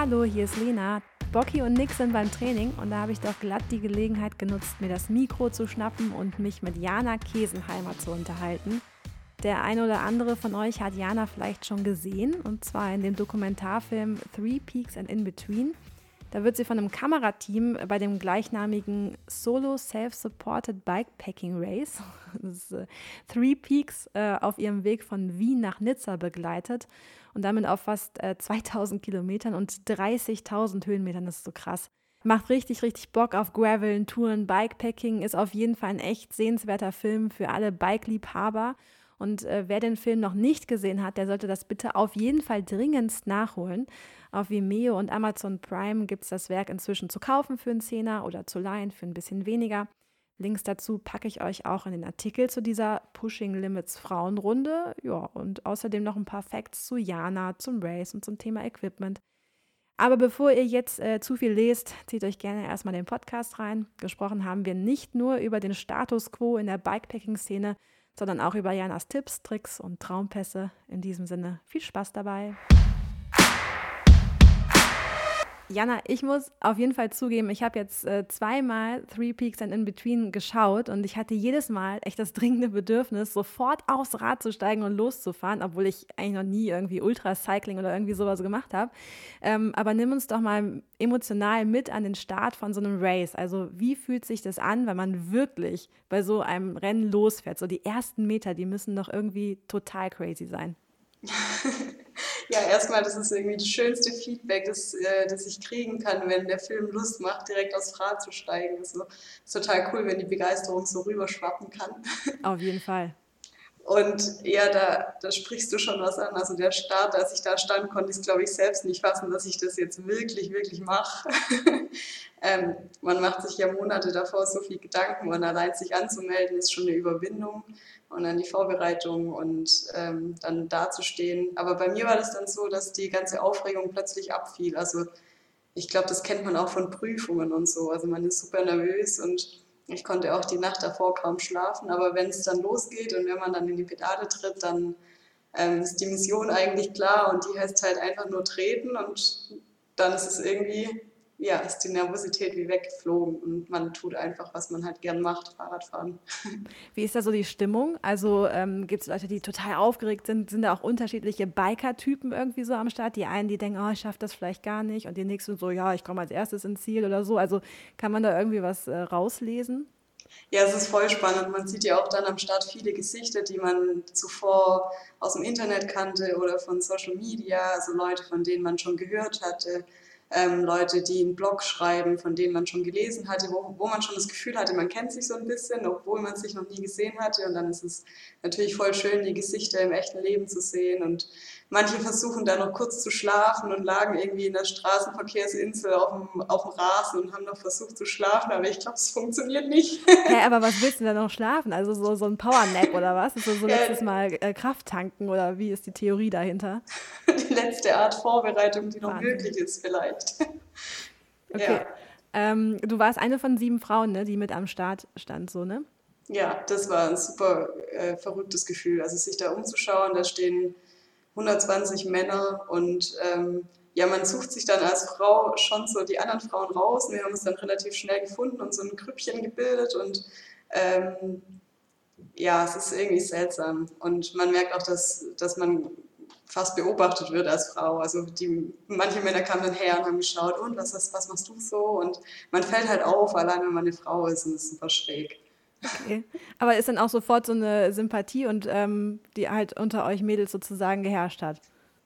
Hallo, hier ist Lena. Bocky und Nick sind beim Training und da habe ich doch glatt die Gelegenheit genutzt, mir das Mikro zu schnappen und mich mit Jana Kesenheimer zu unterhalten. Der eine oder andere von euch hat Jana vielleicht schon gesehen und zwar in dem Dokumentarfilm Three Peaks and In Between. Da wird sie von einem Kamerateam bei dem gleichnamigen Solo Self-Supported Bikepacking Race, ist, äh, Three Peaks, äh, auf ihrem Weg von Wien nach Nizza begleitet und damit auf fast äh, 2000 Kilometern und 30.000 Höhenmetern. Das ist so krass. Macht richtig, richtig Bock auf Graveln, Touren, Bikepacking. Ist auf jeden Fall ein echt sehenswerter Film für alle Bike-Liebhaber. Und äh, wer den Film noch nicht gesehen hat, der sollte das bitte auf jeden Fall dringendst nachholen. Auf Vimeo und Amazon Prime gibt es das Werk inzwischen zu kaufen für einen Zehner oder zu leihen für ein bisschen weniger. Links dazu packe ich euch auch in den Artikel zu dieser Pushing Limits Frauenrunde. Ja, und außerdem noch ein paar Facts zu Jana, zum Race und zum Thema Equipment. Aber bevor ihr jetzt äh, zu viel lest, zieht euch gerne erstmal den Podcast rein. Gesprochen haben wir nicht nur über den Status quo in der Bikepacking-Szene, sondern auch über Janas Tipps, Tricks und Traumpässe. In diesem Sinne, viel Spaß dabei. Jana, ich muss auf jeden Fall zugeben, ich habe jetzt äh, zweimal Three Peaks and In Between geschaut und ich hatte jedes Mal echt das dringende Bedürfnis, sofort aufs Rad zu steigen und loszufahren, obwohl ich eigentlich noch nie irgendwie Ultracycling oder irgendwie sowas gemacht habe. Ähm, aber nimm uns doch mal emotional mit an den Start von so einem Race. Also wie fühlt sich das an, wenn man wirklich bei so einem Rennen losfährt? So die ersten Meter, die müssen doch irgendwie total crazy sein. ja, erstmal, das ist irgendwie das schönste Feedback, das, äh, das ich kriegen kann, wenn der Film Lust macht, direkt aufs Rad zu steigen. Das ist, so, ist total cool, wenn die Begeisterung so rüberschwappen kann. Auf jeden Fall. Und ja, da, da sprichst du schon was an. Also der Start, als ich da stand, konnte ich es, glaube ich, selbst nicht fassen, dass ich das jetzt wirklich, wirklich mache. ähm, man macht sich ja Monate davor so viel Gedanken und allein sich anzumelden ist schon eine Überwindung und dann die Vorbereitung und ähm, dann dazustehen. Aber bei mir war das dann so, dass die ganze Aufregung plötzlich abfiel. Also ich glaube, das kennt man auch von Prüfungen und so. Also man ist super nervös und ich konnte auch die Nacht davor kaum schlafen. Aber wenn es dann losgeht und wenn man dann in die Pedale tritt, dann ähm, ist die Mission eigentlich klar und die heißt halt einfach nur treten und dann ist es irgendwie ja, ist die Nervosität wie weggeflogen und man tut einfach, was man halt gern macht, Fahrradfahren. Wie ist da so die Stimmung? Also ähm, gibt es Leute, die total aufgeregt sind? Sind da auch unterschiedliche Biker-Typen irgendwie so am Start? Die einen, die denken, oh, ich schaffe das vielleicht gar nicht und die nächsten so, ja, ich komme als erstes ins Ziel oder so. Also kann man da irgendwie was äh, rauslesen? Ja, es ist voll spannend. Man sieht ja auch dann am Start viele Gesichter, die man zuvor aus dem Internet kannte oder von Social Media, also Leute, von denen man schon gehört hatte ähm, Leute, die einen Blog schreiben, von denen man schon gelesen hatte, wo, wo man schon das Gefühl hatte, man kennt sich so ein bisschen, obwohl man sich noch nie gesehen hatte. Und dann ist es natürlich voll schön, die Gesichter im echten Leben zu sehen. Und manche versuchen da noch kurz zu schlafen und lagen irgendwie in der Straßenverkehrsinsel auf dem, auf dem Rasen und haben noch versucht zu schlafen, aber ich glaube, es funktioniert nicht. Hä, aber was willst du denn noch schlafen? Also so, so ein Powernap oder was? Also so letztes Mal äh, Kraft tanken oder wie ist die Theorie dahinter? Die letzte Art Vorbereitung, die noch Wahnsinn. möglich ist vielleicht. Okay. Ja. Ähm, du warst eine von sieben Frauen, ne, die mit am Start stand, so, ne? Ja, das war ein super äh, verrücktes Gefühl. Also sich da umzuschauen, da stehen 120 Männer und ähm, ja, man sucht sich dann als Frau schon so die anderen Frauen raus. Wir haben uns dann relativ schnell gefunden und so ein Grüppchen gebildet und ähm, ja, es ist irgendwie seltsam. Und man merkt auch, dass, dass man fast beobachtet wird als Frau. Also die, manche Männer kamen dann her und haben geschaut, und was, was, was machst du so? Und man fällt halt auf, allein wenn man eine Frau ist und es ist super schräg. Okay. Aber ist dann auch sofort so eine Sympathie und ähm, die halt unter euch Mädels sozusagen geherrscht hat?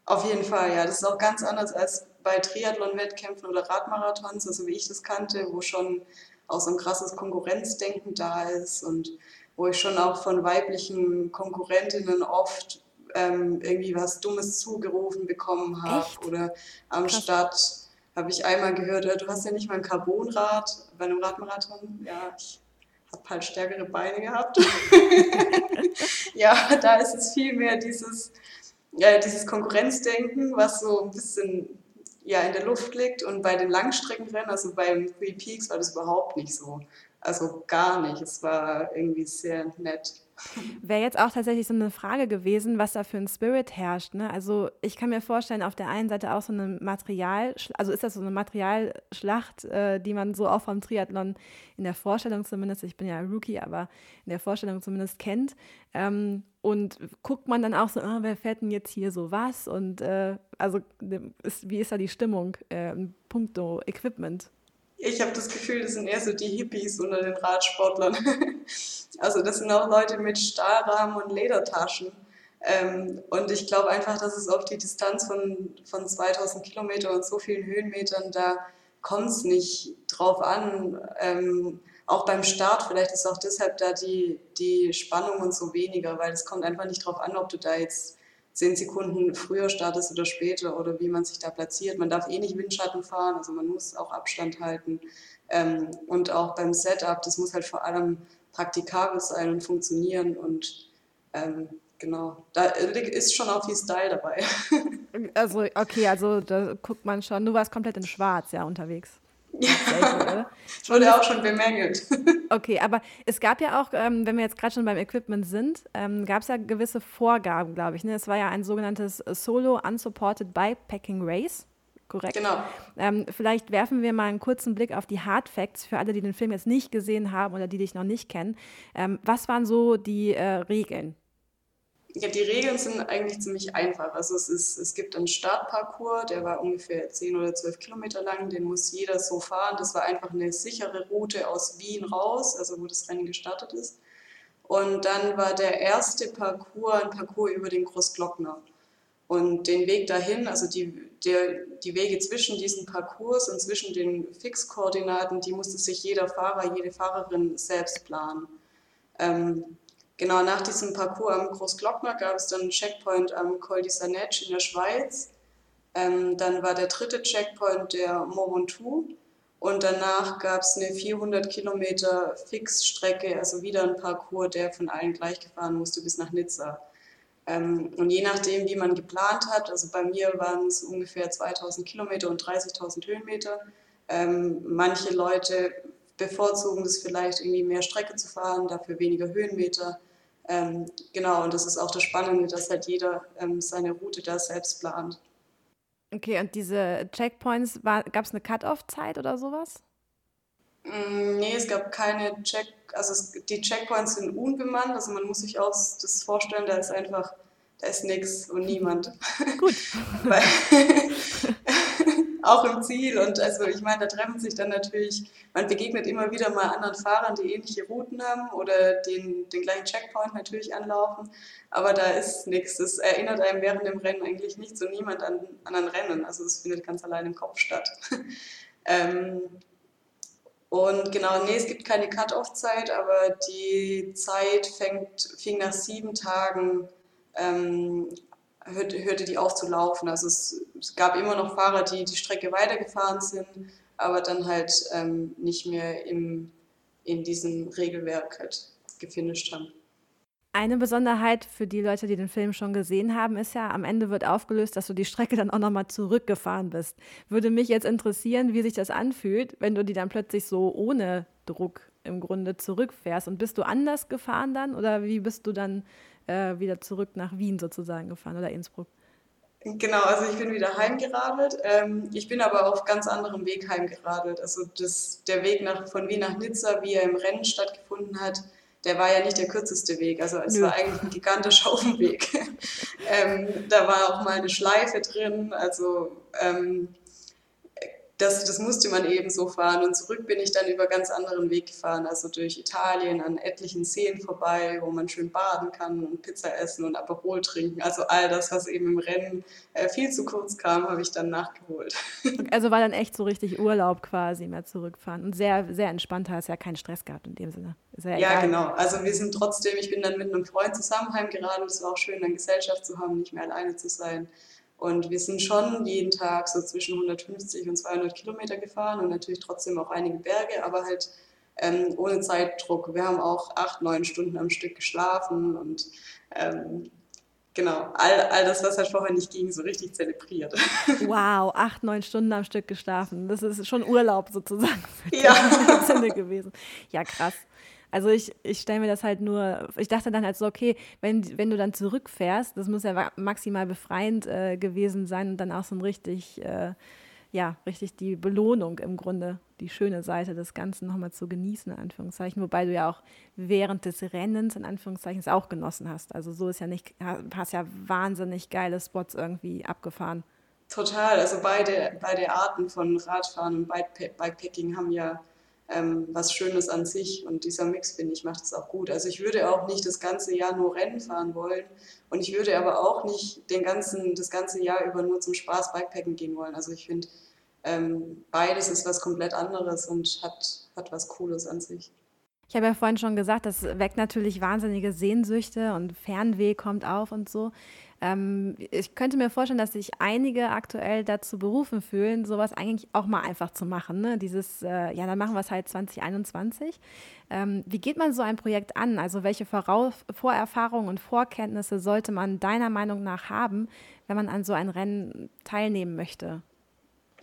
Auf jeden Fall, ja. Das ist auch ganz anders als bei Triathlon-Wettkämpfen oder Radmarathons, also wie ich das kannte, wo schon auch so ein krasses Konkurrenzdenken da ist und wo ich schon auch von weiblichen Konkurrentinnen oft ähm, irgendwie was Dummes zugerufen bekommen habe. Oder am Krass. Start habe ich einmal gehört, äh, du hast ja nicht mal ein Carbonrad bei einem Radmarathon. Ja, ich habe halt stärkere Beine gehabt. ja, da ist es viel mehr dieses, äh, dieses Konkurrenzdenken, was so ein bisschen ja, in der Luft liegt. Und bei den Langstreckenrennen, also beim Three Peaks, war das überhaupt nicht so. Also gar nicht. Es war irgendwie sehr nett. Wäre jetzt auch tatsächlich so eine Frage gewesen, was da für ein Spirit herrscht. Ne? Also ich kann mir vorstellen, auf der einen Seite auch so eine Material, also ist das so eine Materialschlacht, äh, die man so auch vom Triathlon in der Vorstellung zumindest, ich bin ja Rookie, aber in der Vorstellung zumindest kennt. Ähm, und guckt man dann auch so, oh, wer fährt denn jetzt hier so was? Und äh, also ist, wie ist da die Stimmung äh, in puncto Equipment? Ich habe das Gefühl, das sind eher so die Hippies unter den Radsportlern. also das sind auch Leute mit Stahlrahmen und Ledertaschen. Ähm, und ich glaube einfach, dass es auf die Distanz von, von 2000 Kilometern und so vielen Höhenmetern, da kommt es nicht drauf an. Ähm, auch beim Start, vielleicht ist auch deshalb da die, die Spannung und so weniger, weil es kommt einfach nicht drauf an, ob du da jetzt zehn Sekunden früher startest oder später oder wie man sich da platziert. Man darf eh nicht Windschatten fahren, also man muss auch Abstand halten. Ähm, und auch beim Setup, das muss halt vor allem praktikabel sein und funktionieren und ähm, genau, da ist schon auch viel Style dabei. Also, okay, also da guckt man schon, du warst komplett in schwarz ja unterwegs. Ja, das wurde auch schon bemängelt. Okay, aber es gab ja auch, ähm, wenn wir jetzt gerade schon beim Equipment sind, ähm, gab es ja gewisse Vorgaben, glaube ich. Ne? Es war ja ein sogenanntes Solo Unsupported Bikepacking Race. Korrekt. Genau. Ähm, vielleicht werfen wir mal einen kurzen Blick auf die Hard Facts für alle, die den Film jetzt nicht gesehen haben oder die dich noch nicht kennen. Ähm, was waren so die äh, Regeln? Ja, die Regeln sind eigentlich ziemlich einfach. Also es, ist, es gibt einen Startparcours, der war ungefähr 10 oder 12 Kilometer lang, den muss jeder so fahren. Das war einfach eine sichere Route aus Wien raus, also wo das Rennen gestartet ist. Und dann war der erste Parcours ein Parcours über den Großglockner. Und den Weg dahin, also die, der, die Wege zwischen diesen Parcours und zwischen den Fixkoordinaten, die musste sich jeder Fahrer, jede Fahrerin selbst planen. Ähm, Genau, nach diesem Parcours am Großglockner gab es dann einen Checkpoint am Col di Sanetsch in der Schweiz. Ähm, dann war der dritte Checkpoint der Mont Ventoux und danach gab es eine 400 Kilometer Fixstrecke, also wieder ein Parcours, der von allen gleich gefahren musste bis nach Nizza. Ähm, und je nachdem, wie man geplant hat, also bei mir waren es ungefähr 2000 Kilometer und 30.000 Höhenmeter. Ähm, manche Leute bevorzugen es vielleicht irgendwie mehr Strecke zu fahren, dafür weniger Höhenmeter. Ähm, genau, und das ist auch das Spannende, dass halt jeder ähm, seine Route da selbst plant. Okay, und diese Checkpoints, gab es eine Cut-Off-Zeit oder sowas? Mm, nee, es gab keine Check, also es, die Checkpoints sind unbemannt, also man muss sich auch das vorstellen, da ist einfach, da ist nichts und niemand. Gut. Weil, auch im Ziel. Und also ich meine, da treffen sich dann natürlich, man begegnet immer wieder mal anderen Fahrern, die ähnliche Routen haben oder den, den gleichen Checkpoint natürlich anlaufen. Aber da ist nichts. Das erinnert einem während dem Rennen eigentlich nicht so niemand an, an ein Rennen. Also es findet ganz allein im Kopf statt. ähm, und genau, nee, es gibt keine Cut-Off-Zeit, aber die Zeit fängt, fing nach sieben Tagen ähm, hörte, hörte die auf zu laufen. Also es, es, gab immer noch Fahrer, die die Strecke weitergefahren sind, aber dann halt ähm, nicht mehr im, in diesem Regelwerk halt gefinisht haben. Eine Besonderheit für die Leute, die den Film schon gesehen haben, ist ja, am Ende wird aufgelöst, dass du die Strecke dann auch nochmal zurückgefahren bist. Würde mich jetzt interessieren, wie sich das anfühlt, wenn du die dann plötzlich so ohne Druck im Grunde zurückfährst. Und bist du anders gefahren dann oder wie bist du dann äh, wieder zurück nach Wien sozusagen gefahren oder Innsbruck? Genau, also ich bin wieder heimgeradelt. Ähm, ich bin aber auf ganz anderem Weg heimgeradelt. Also das, der Weg nach, von Wien nach Nizza, wie er im Rennen stattgefunden hat, der war ja nicht der kürzeste Weg. Also es Nö. war eigentlich ein gigantischer Umweg. ähm, da war auch mal eine Schleife drin. Also ähm, das, das musste man eben so fahren. Und zurück bin ich dann über ganz anderen Weg gefahren, also durch Italien an etlichen Seen vorbei, wo man schön baden kann und Pizza essen und Aperol trinken. Also all das, was eben im Rennen äh, viel zu kurz kam, habe ich dann nachgeholt. Also war dann echt so richtig Urlaub quasi mehr zurückfahren und sehr, sehr entspannt, hast ja keinen Stress gehabt in dem Sinne. Ja, ja, genau. Also wir sind trotzdem, ich bin dann mit einem Freund zusammen heimgeraten. Es war auch schön, dann Gesellschaft zu haben, nicht mehr alleine zu sein. Und wir sind schon jeden Tag so zwischen 150 und 200 Kilometer gefahren und natürlich trotzdem auch einige Berge, aber halt ähm, ohne Zeitdruck. Wir haben auch acht, neun Stunden am Stück geschlafen und ähm, genau, all, all das, was halt vorher nicht ging, so richtig zelebriert. Wow, acht, neun Stunden am Stück geschlafen. Das ist schon Urlaub sozusagen ja. Sinne gewesen. Ja, krass. Also ich, ich stelle mir das halt nur, ich dachte dann halt so, okay, wenn, wenn du dann zurückfährst, das muss ja maximal befreiend äh, gewesen sein und dann auch so ein richtig, äh, ja, richtig die Belohnung im Grunde, die schöne Seite des Ganzen nochmal zu genießen, in Anführungszeichen. Wobei du ja auch während des Rennens, in Anführungszeichen, es auch genossen hast. Also so ist ja nicht, hast ja wahnsinnig geile Spots irgendwie abgefahren. Total, also beide, beide Arten von Radfahren und Bikepacking haben ja ähm, was Schönes an sich und dieser Mix, finde ich, macht es auch gut. Also ich würde auch nicht das ganze Jahr nur Rennen fahren wollen und ich würde aber auch nicht den ganzen, das ganze Jahr über nur zum Spaß Bikepacken gehen wollen. Also ich finde, ähm, beides ist was komplett anderes und hat, hat was Cooles an sich. Ich habe ja vorhin schon gesagt, das weckt natürlich wahnsinnige Sehnsüchte und Fernweh kommt auf und so. Ähm, ich könnte mir vorstellen, dass sich einige aktuell dazu berufen fühlen, sowas eigentlich auch mal einfach zu machen. Ne? Dieses, äh, ja, dann machen wir es halt 2021. Ähm, wie geht man so ein Projekt an? Also welche Voraus Vorerfahrungen und Vorkenntnisse sollte man deiner Meinung nach haben, wenn man an so ein Rennen teilnehmen möchte?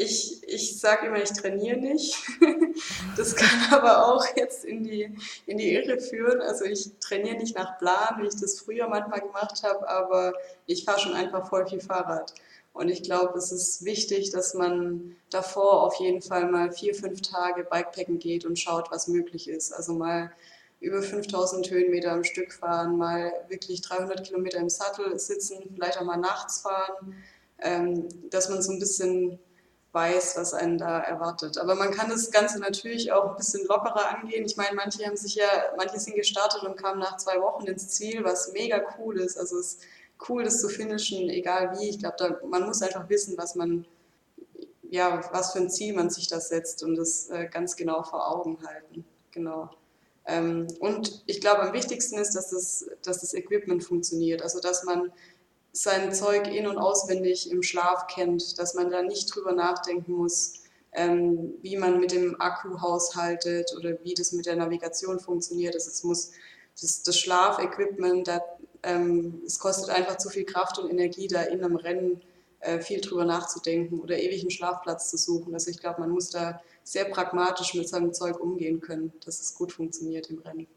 Ich, ich sage immer, ich trainiere nicht. Das kann aber auch jetzt in die, in die Irre führen. Also ich trainiere nicht nach Plan, wie ich das früher manchmal gemacht habe, aber ich fahre schon einfach voll viel Fahrrad. Und ich glaube, es ist wichtig, dass man davor auf jeden Fall mal vier, fünf Tage Bikepacken geht und schaut, was möglich ist. Also mal über 5000 Höhenmeter am Stück fahren, mal wirklich 300 Kilometer im Sattel sitzen, vielleicht auch mal nachts fahren, ähm, dass man so ein bisschen weiß, was einen da erwartet. Aber man kann das Ganze natürlich auch ein bisschen lockerer angehen. Ich meine, manche haben sich ja, manche sind gestartet und kamen nach zwei Wochen ins Ziel, was mega cool ist. Also es ist cool, das zu finishen, egal wie. Ich glaube, man muss einfach wissen, was man, ja, was für ein Ziel man sich da setzt und das äh, ganz genau vor Augen halten. Genau. Ähm, und ich glaube, am wichtigsten ist, dass das, dass das Equipment funktioniert. Also, dass man sein Zeug in- und auswendig im Schlaf kennt, dass man da nicht drüber nachdenken muss, ähm, wie man mit dem Akku haushaltet oder wie das mit der Navigation funktioniert. Das, es muss das, das Schlafequipment, da, ähm, es kostet einfach zu viel Kraft und Energie, da in einem Rennen äh, viel drüber nachzudenken oder ewig einen Schlafplatz zu suchen. Also ich glaube, man muss da sehr pragmatisch mit seinem Zeug umgehen können, dass es gut funktioniert im Rennen.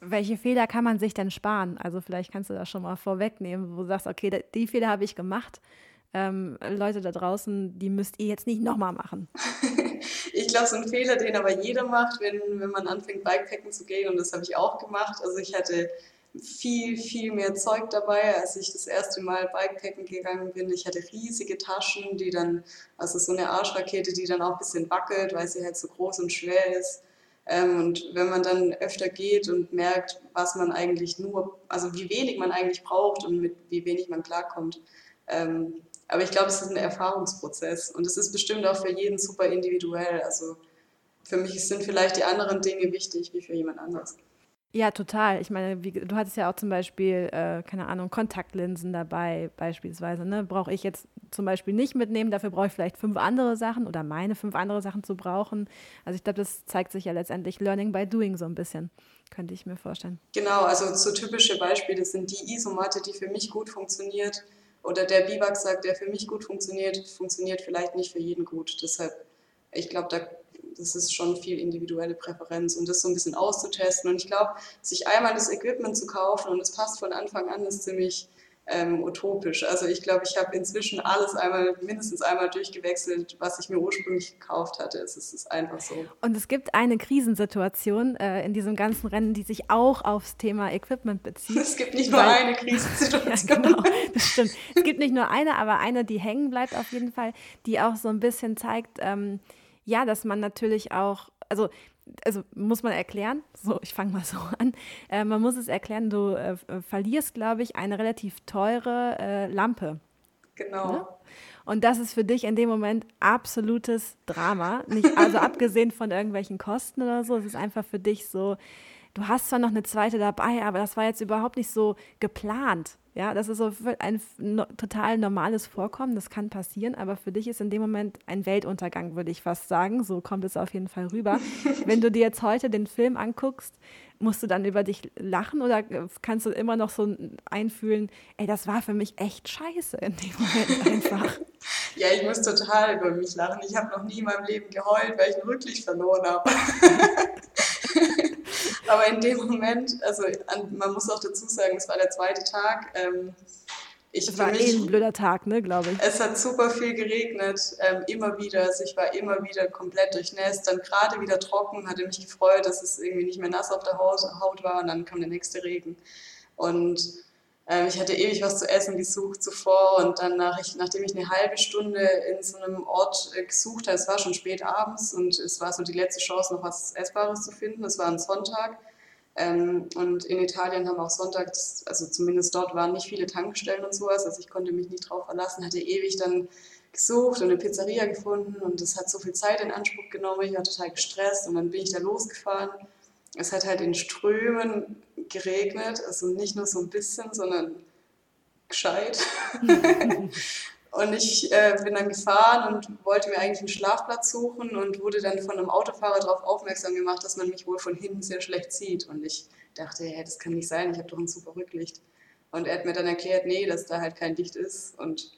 Welche Fehler kann man sich denn sparen? Also vielleicht kannst du das schon mal vorwegnehmen, wo du sagst, okay, die Fehler habe ich gemacht. Ähm, Leute da draußen, die müsst ihr jetzt nicht nochmal machen. ich glaube, so ein Fehler, den aber jeder macht, wenn, wenn man anfängt, Bikepacken zu gehen, und das habe ich auch gemacht. Also ich hatte viel, viel mehr Zeug dabei, als ich das erste Mal Bikepacken gegangen bin. Ich hatte riesige Taschen, die dann, also so eine Arschrakete, die dann auch ein bisschen wackelt, weil sie halt so groß und schwer ist. Ähm, und wenn man dann öfter geht und merkt, was man eigentlich nur, also wie wenig man eigentlich braucht und mit wie wenig man klarkommt. Ähm, aber ich glaube, es ist ein Erfahrungsprozess und es ist bestimmt auch für jeden super individuell. Also für mich sind vielleicht die anderen Dinge wichtig wie für jemand anderes. Ja, total. Ich meine, wie, du hattest ja auch zum Beispiel, äh, keine Ahnung, Kontaktlinsen dabei, beispielsweise. Ne? Brauche ich jetzt zum Beispiel nicht mitnehmen, dafür brauche ich vielleicht fünf andere Sachen oder meine fünf andere Sachen zu brauchen. Also ich glaube, das zeigt sich ja letztendlich Learning by Doing so ein bisschen, könnte ich mir vorstellen. Genau, also so typische Beispiele sind die Isomatte, die für mich gut funktioniert oder der Biwaksack, der für mich gut funktioniert, funktioniert vielleicht nicht für jeden gut. Deshalb, ich glaube, da das ist schon viel individuelle Präferenz und das so ein bisschen auszutesten. Und ich glaube, sich einmal das Equipment zu kaufen und es passt von Anfang an, ist ziemlich ähm, utopisch. Also ich glaube, ich habe inzwischen alles einmal, mindestens einmal durchgewechselt, was ich mir ursprünglich gekauft hatte. Es ist, es ist einfach so. Und es gibt eine Krisensituation äh, in diesem ganzen Rennen, die sich auch aufs Thema Equipment bezieht. Es gibt nicht nur eine Krisensituation. ja, genau, das stimmt. Es gibt nicht nur eine, aber eine, die hängen bleibt auf jeden Fall, die auch so ein bisschen zeigt, ähm, ja, dass man natürlich auch, also also muss man erklären, so ich fange mal so an, äh, man muss es erklären, du äh, äh verlierst, glaube ich, eine relativ teure äh, Lampe. Genau. Ne? Und das ist für dich in dem Moment absolutes Drama. Nicht, also abgesehen von irgendwelchen Kosten oder so, es ist einfach für dich so, du hast zwar noch eine zweite dabei, aber das war jetzt überhaupt nicht so geplant. Ja, das ist so ein no, total normales Vorkommen, das kann passieren, aber für dich ist in dem Moment ein Weltuntergang, würde ich fast sagen. So kommt es auf jeden Fall rüber. Wenn du dir jetzt heute den Film anguckst, musst du dann über dich lachen oder kannst du immer noch so einfühlen, ey, das war für mich echt scheiße in dem Moment einfach. ja, ich muss total über mich lachen. Ich habe noch nie in meinem Leben geheult, weil ich ein Rücklicht verloren habe. Aber in dem Moment, also an, man muss auch dazu sagen, es war der zweite Tag. Ähm, ich es war mich, eh ein blöder Tag, ne, glaube ich. Es hat super viel geregnet, ähm, immer wieder. Also ich war immer wieder komplett durchnässt, dann gerade wieder trocken, hatte mich gefreut, dass es irgendwie nicht mehr nass auf der Haut, Haut war und dann kam der nächste Regen. Und ähm, ich hatte ewig was zu essen gesucht zuvor und dann, nach ich, nachdem ich eine halbe Stunde in so einem Ort äh, gesucht habe, es war schon spät abends und es war so die letzte Chance, noch was Essbares zu finden. Es war ein Sonntag ähm, und in Italien haben auch sonntags, also zumindest dort waren nicht viele Tankstellen und sowas, also ich konnte mich nicht drauf verlassen, hatte ewig dann gesucht und eine Pizzeria gefunden und das hat so viel Zeit in Anspruch genommen, ich war total gestresst und dann bin ich da losgefahren. Es hat halt in Strömen geregnet, also nicht nur so ein bisschen, sondern gescheit. Und ich äh, bin dann gefahren und wollte mir eigentlich einen Schlafplatz suchen und wurde dann von einem Autofahrer darauf aufmerksam gemacht, dass man mich wohl von hinten sehr schlecht sieht. Und ich dachte, hey, das kann nicht sein, ich habe doch ein super Rücklicht. Und er hat mir dann erklärt, nee, dass da halt kein Licht ist. Und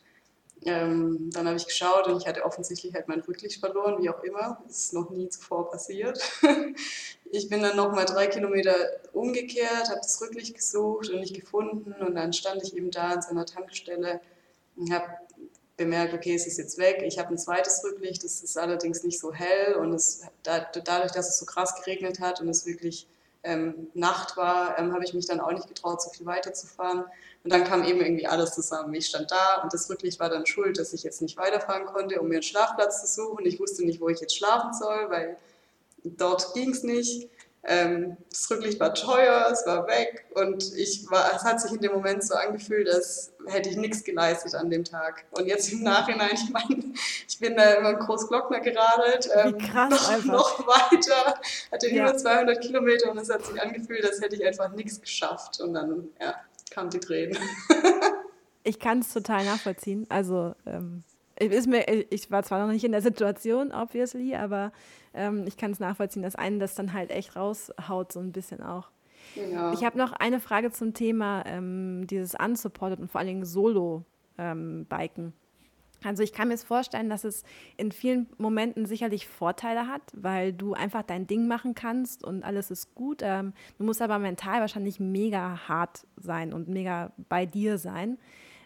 ähm, dann habe ich geschaut und ich hatte offensichtlich halt mein Rücklicht verloren, wie auch immer. Das ist noch nie zuvor passiert. Ich bin dann nochmal drei Kilometer umgekehrt, habe das Rücklicht gesucht und nicht gefunden. Und dann stand ich eben da an seiner Tankstelle und habe bemerkt, okay, es ist jetzt weg. Ich habe ein zweites Rücklicht, das ist allerdings nicht so hell und es, da, dadurch, dass es so krass geregnet hat und es wirklich ähm, Nacht war, ähm, habe ich mich dann auch nicht getraut, so viel weiterzufahren. Und dann kam eben irgendwie alles zusammen. Ich stand da und das Rücklicht war dann schuld, dass ich jetzt nicht weiterfahren konnte, um mir einen Schlafplatz zu suchen. Ich wusste nicht, wo ich jetzt schlafen soll, weil dort ging es nicht. Ähm, das Rücklicht war teuer, es war weg und ich war, es hat sich in dem Moment so angefühlt, als hätte ich nichts geleistet an dem Tag. Und jetzt im Nachhinein, ich meine, ich bin da über Großglockner geradelt, ähm, noch, noch, weiter, hatte ja. über 200 Kilometer und es hat sich angefühlt, als hätte ich einfach nichts geschafft. Und dann, ja, kamen die Tränen. ich kann es total nachvollziehen. Also, ähm, ist mir, ich war zwar noch nicht in der Situation, obviously, aber ähm, ich kann es nachvollziehen, dass einen das dann halt echt raushaut, so ein bisschen auch. Ja. Ich habe noch eine Frage zum Thema ähm, dieses Unsupported und vor allen Dingen Solo-Biken. Ähm, also ich kann mir vorstellen, dass es in vielen Momenten sicherlich Vorteile hat, weil du einfach dein Ding machen kannst und alles ist gut. Ähm, du musst aber mental wahrscheinlich mega hart sein und mega bei dir sein.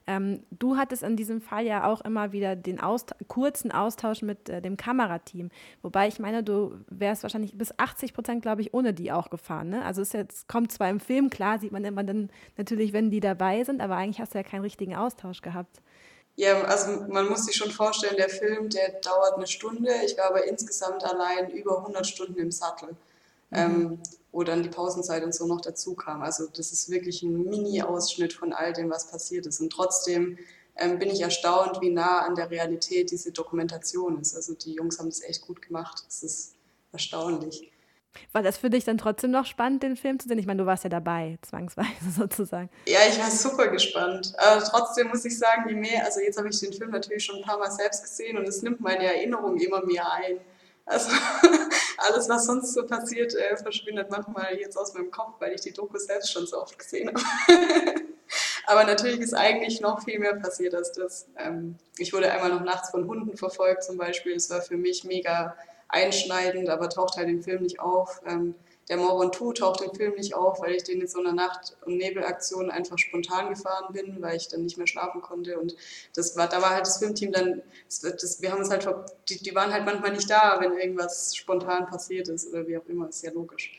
Ähm, du hattest in diesem Fall ja auch immer wieder den Aust kurzen Austausch mit äh, dem Kamerateam. Wobei ich meine, du wärst wahrscheinlich bis 80 Prozent, glaube ich, ohne die auch gefahren. Ne? Also es jetzt, kommt zwar im Film, klar, sieht man immer dann natürlich, wenn die dabei sind, aber eigentlich hast du ja keinen richtigen Austausch gehabt. Ja, also man muss sich schon vorstellen, der Film, der dauert eine Stunde. Ich war aber insgesamt allein über 100 Stunden im Sattel. Mhm. Ähm, wo dann die Pausenzeit und so noch dazu kam. Also das ist wirklich ein Mini-Ausschnitt von all dem, was passiert ist. Und trotzdem ähm, bin ich erstaunt, wie nah an der Realität diese Dokumentation ist. Also die Jungs haben das echt gut gemacht. Das ist erstaunlich. War das für dich dann trotzdem noch spannend, den Film zu sehen? Ich meine, du warst ja dabei, zwangsweise sozusagen. Ja, ich war super gespannt. Aber trotzdem muss ich sagen, je mehr, also jetzt habe ich den Film natürlich schon ein paar Mal selbst gesehen und es nimmt meine Erinnerung immer mehr ein. Also alles, was sonst so passiert, äh, verschwindet manchmal jetzt aus meinem Kopf, weil ich die Doku selbst schon so oft gesehen habe. Aber natürlich ist eigentlich noch viel mehr passiert als das. Ähm, ich wurde einmal noch nachts von Hunden verfolgt zum Beispiel. Es war für mich mega einschneidend, aber taucht halt im Film nicht auf. Ähm, der Morontou taucht im Film nicht auf, weil ich den in so einer Nacht- und Nebelaktion einfach spontan gefahren bin, weil ich dann nicht mehr schlafen konnte. Und das war, da war halt das Filmteam dann, das, das, wir haben uns halt, die, die waren halt manchmal nicht da, wenn irgendwas spontan passiert ist oder wie auch immer, ist ja logisch.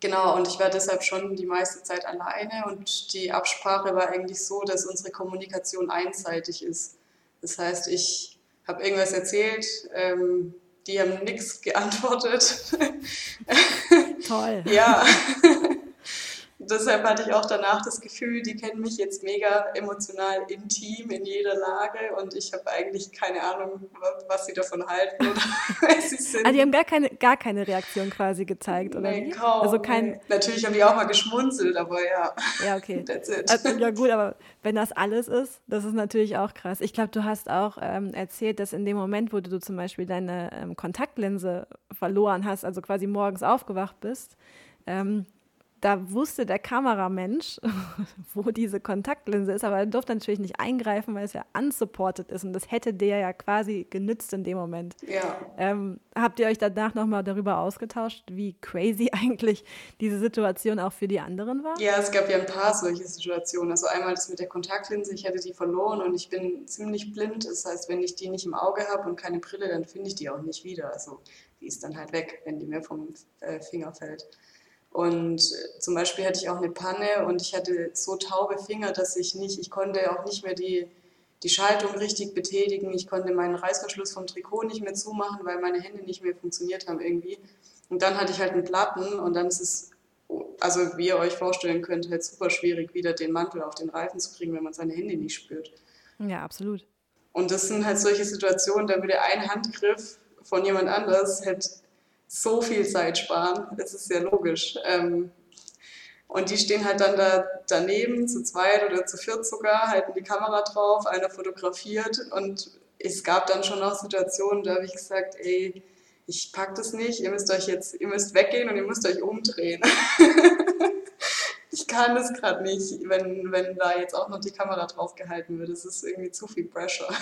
Genau, und ich war deshalb schon die meiste Zeit alleine und die Absprache war eigentlich so, dass unsere Kommunikation einseitig ist. Das heißt, ich habe irgendwas erzählt, ähm, die haben nichts geantwortet. Toll. ja. Deshalb hatte ich auch danach das Gefühl, die kennen mich jetzt mega emotional intim in jeder Lage und ich habe eigentlich keine Ahnung, was sie davon halten sie. Also die haben gar keine, gar keine Reaktion quasi gezeigt, oder nee, Kaum, also kein nee. Natürlich haben die auch mal geschmunzelt, aber ja. Ja, okay. Also, ja gut, aber wenn das alles ist, das ist natürlich auch krass. Ich glaube, du hast auch ähm, erzählt, dass in dem Moment, wo du zum Beispiel deine ähm, Kontaktlinse verloren hast, also quasi morgens aufgewacht bist, ähm, da wusste der Kameramensch, wo diese Kontaktlinse ist, aber er durfte natürlich nicht eingreifen, weil es ja unsupported ist und das hätte der ja quasi genützt in dem Moment. Ja. Ähm, habt ihr euch danach nochmal darüber ausgetauscht, wie crazy eigentlich diese Situation auch für die anderen war? Ja, es gab ja ein paar solche Situationen. Also einmal das mit der Kontaktlinse, ich hätte die verloren und ich bin ziemlich blind. Das heißt, wenn ich die nicht im Auge habe und keine Brille, dann finde ich die auch nicht wieder. Also die ist dann halt weg, wenn die mir vom äh, Finger fällt. Und zum Beispiel hatte ich auch eine Panne und ich hatte so taube Finger, dass ich nicht, ich konnte auch nicht mehr die, die Schaltung richtig betätigen. Ich konnte meinen Reißverschluss vom Trikot nicht mehr zumachen, weil meine Hände nicht mehr funktioniert haben irgendwie. Und dann hatte ich halt einen Platten und dann ist es, also wie ihr euch vorstellen könnt, halt super schwierig, wieder den Mantel auf den Reifen zu kriegen, wenn man seine Hände nicht spürt. Ja, absolut. Und das sind halt solche Situationen, da würde ein Handgriff von jemand anders halt so viel Zeit sparen. Das ist ja logisch. Ähm, und die stehen halt dann da daneben, zu zweit oder zu viert sogar, halten die Kamera drauf, einer fotografiert. Und es gab dann schon noch Situationen, da habe ich gesagt, ey, ich pack das nicht, ihr müsst euch jetzt, ihr müsst weggehen und ihr müsst euch umdrehen. ich kann das gerade nicht, wenn, wenn da jetzt auch noch die Kamera drauf gehalten wird. Das ist irgendwie zu viel Pressure.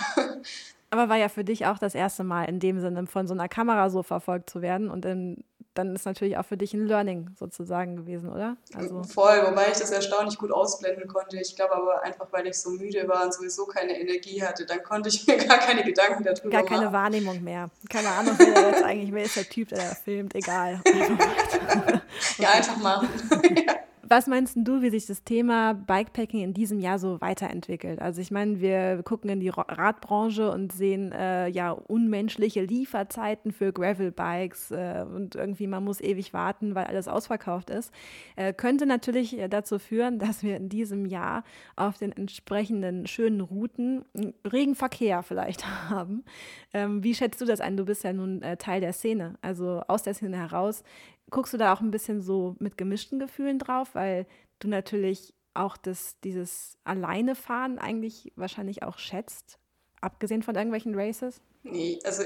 Aber war ja für dich auch das erste Mal in dem Sinne von so einer Kamera so verfolgt zu werden und in, dann ist natürlich auch für dich ein Learning sozusagen gewesen, oder? Also Voll, wobei ich das erstaunlich gut ausblenden konnte. Ich glaube aber einfach, weil ich so müde war und sowieso keine Energie hatte, dann konnte ich mir gar keine Gedanken darüber Gar keine machen. Wahrnehmung mehr. Keine Ahnung, wer jetzt eigentlich, wer ist der Typ, der filmt, egal. ja, einfach machen. ja. Was meinst du, wie sich das Thema Bikepacking in diesem Jahr so weiterentwickelt? Also ich meine, wir gucken in die Radbranche und sehen äh, ja unmenschliche Lieferzeiten für Gravelbikes äh, und irgendwie man muss ewig warten, weil alles ausverkauft ist. Äh, könnte natürlich dazu führen, dass wir in diesem Jahr auf den entsprechenden schönen Routen regen Verkehr vielleicht haben. Ähm, wie schätzt du das ein? Du bist ja nun äh, Teil der Szene, also aus der Szene heraus guckst du da auch ein bisschen so mit gemischten Gefühlen drauf, weil du natürlich auch das, dieses Alleinefahren eigentlich wahrscheinlich auch schätzt, abgesehen von irgendwelchen Races? Nee, also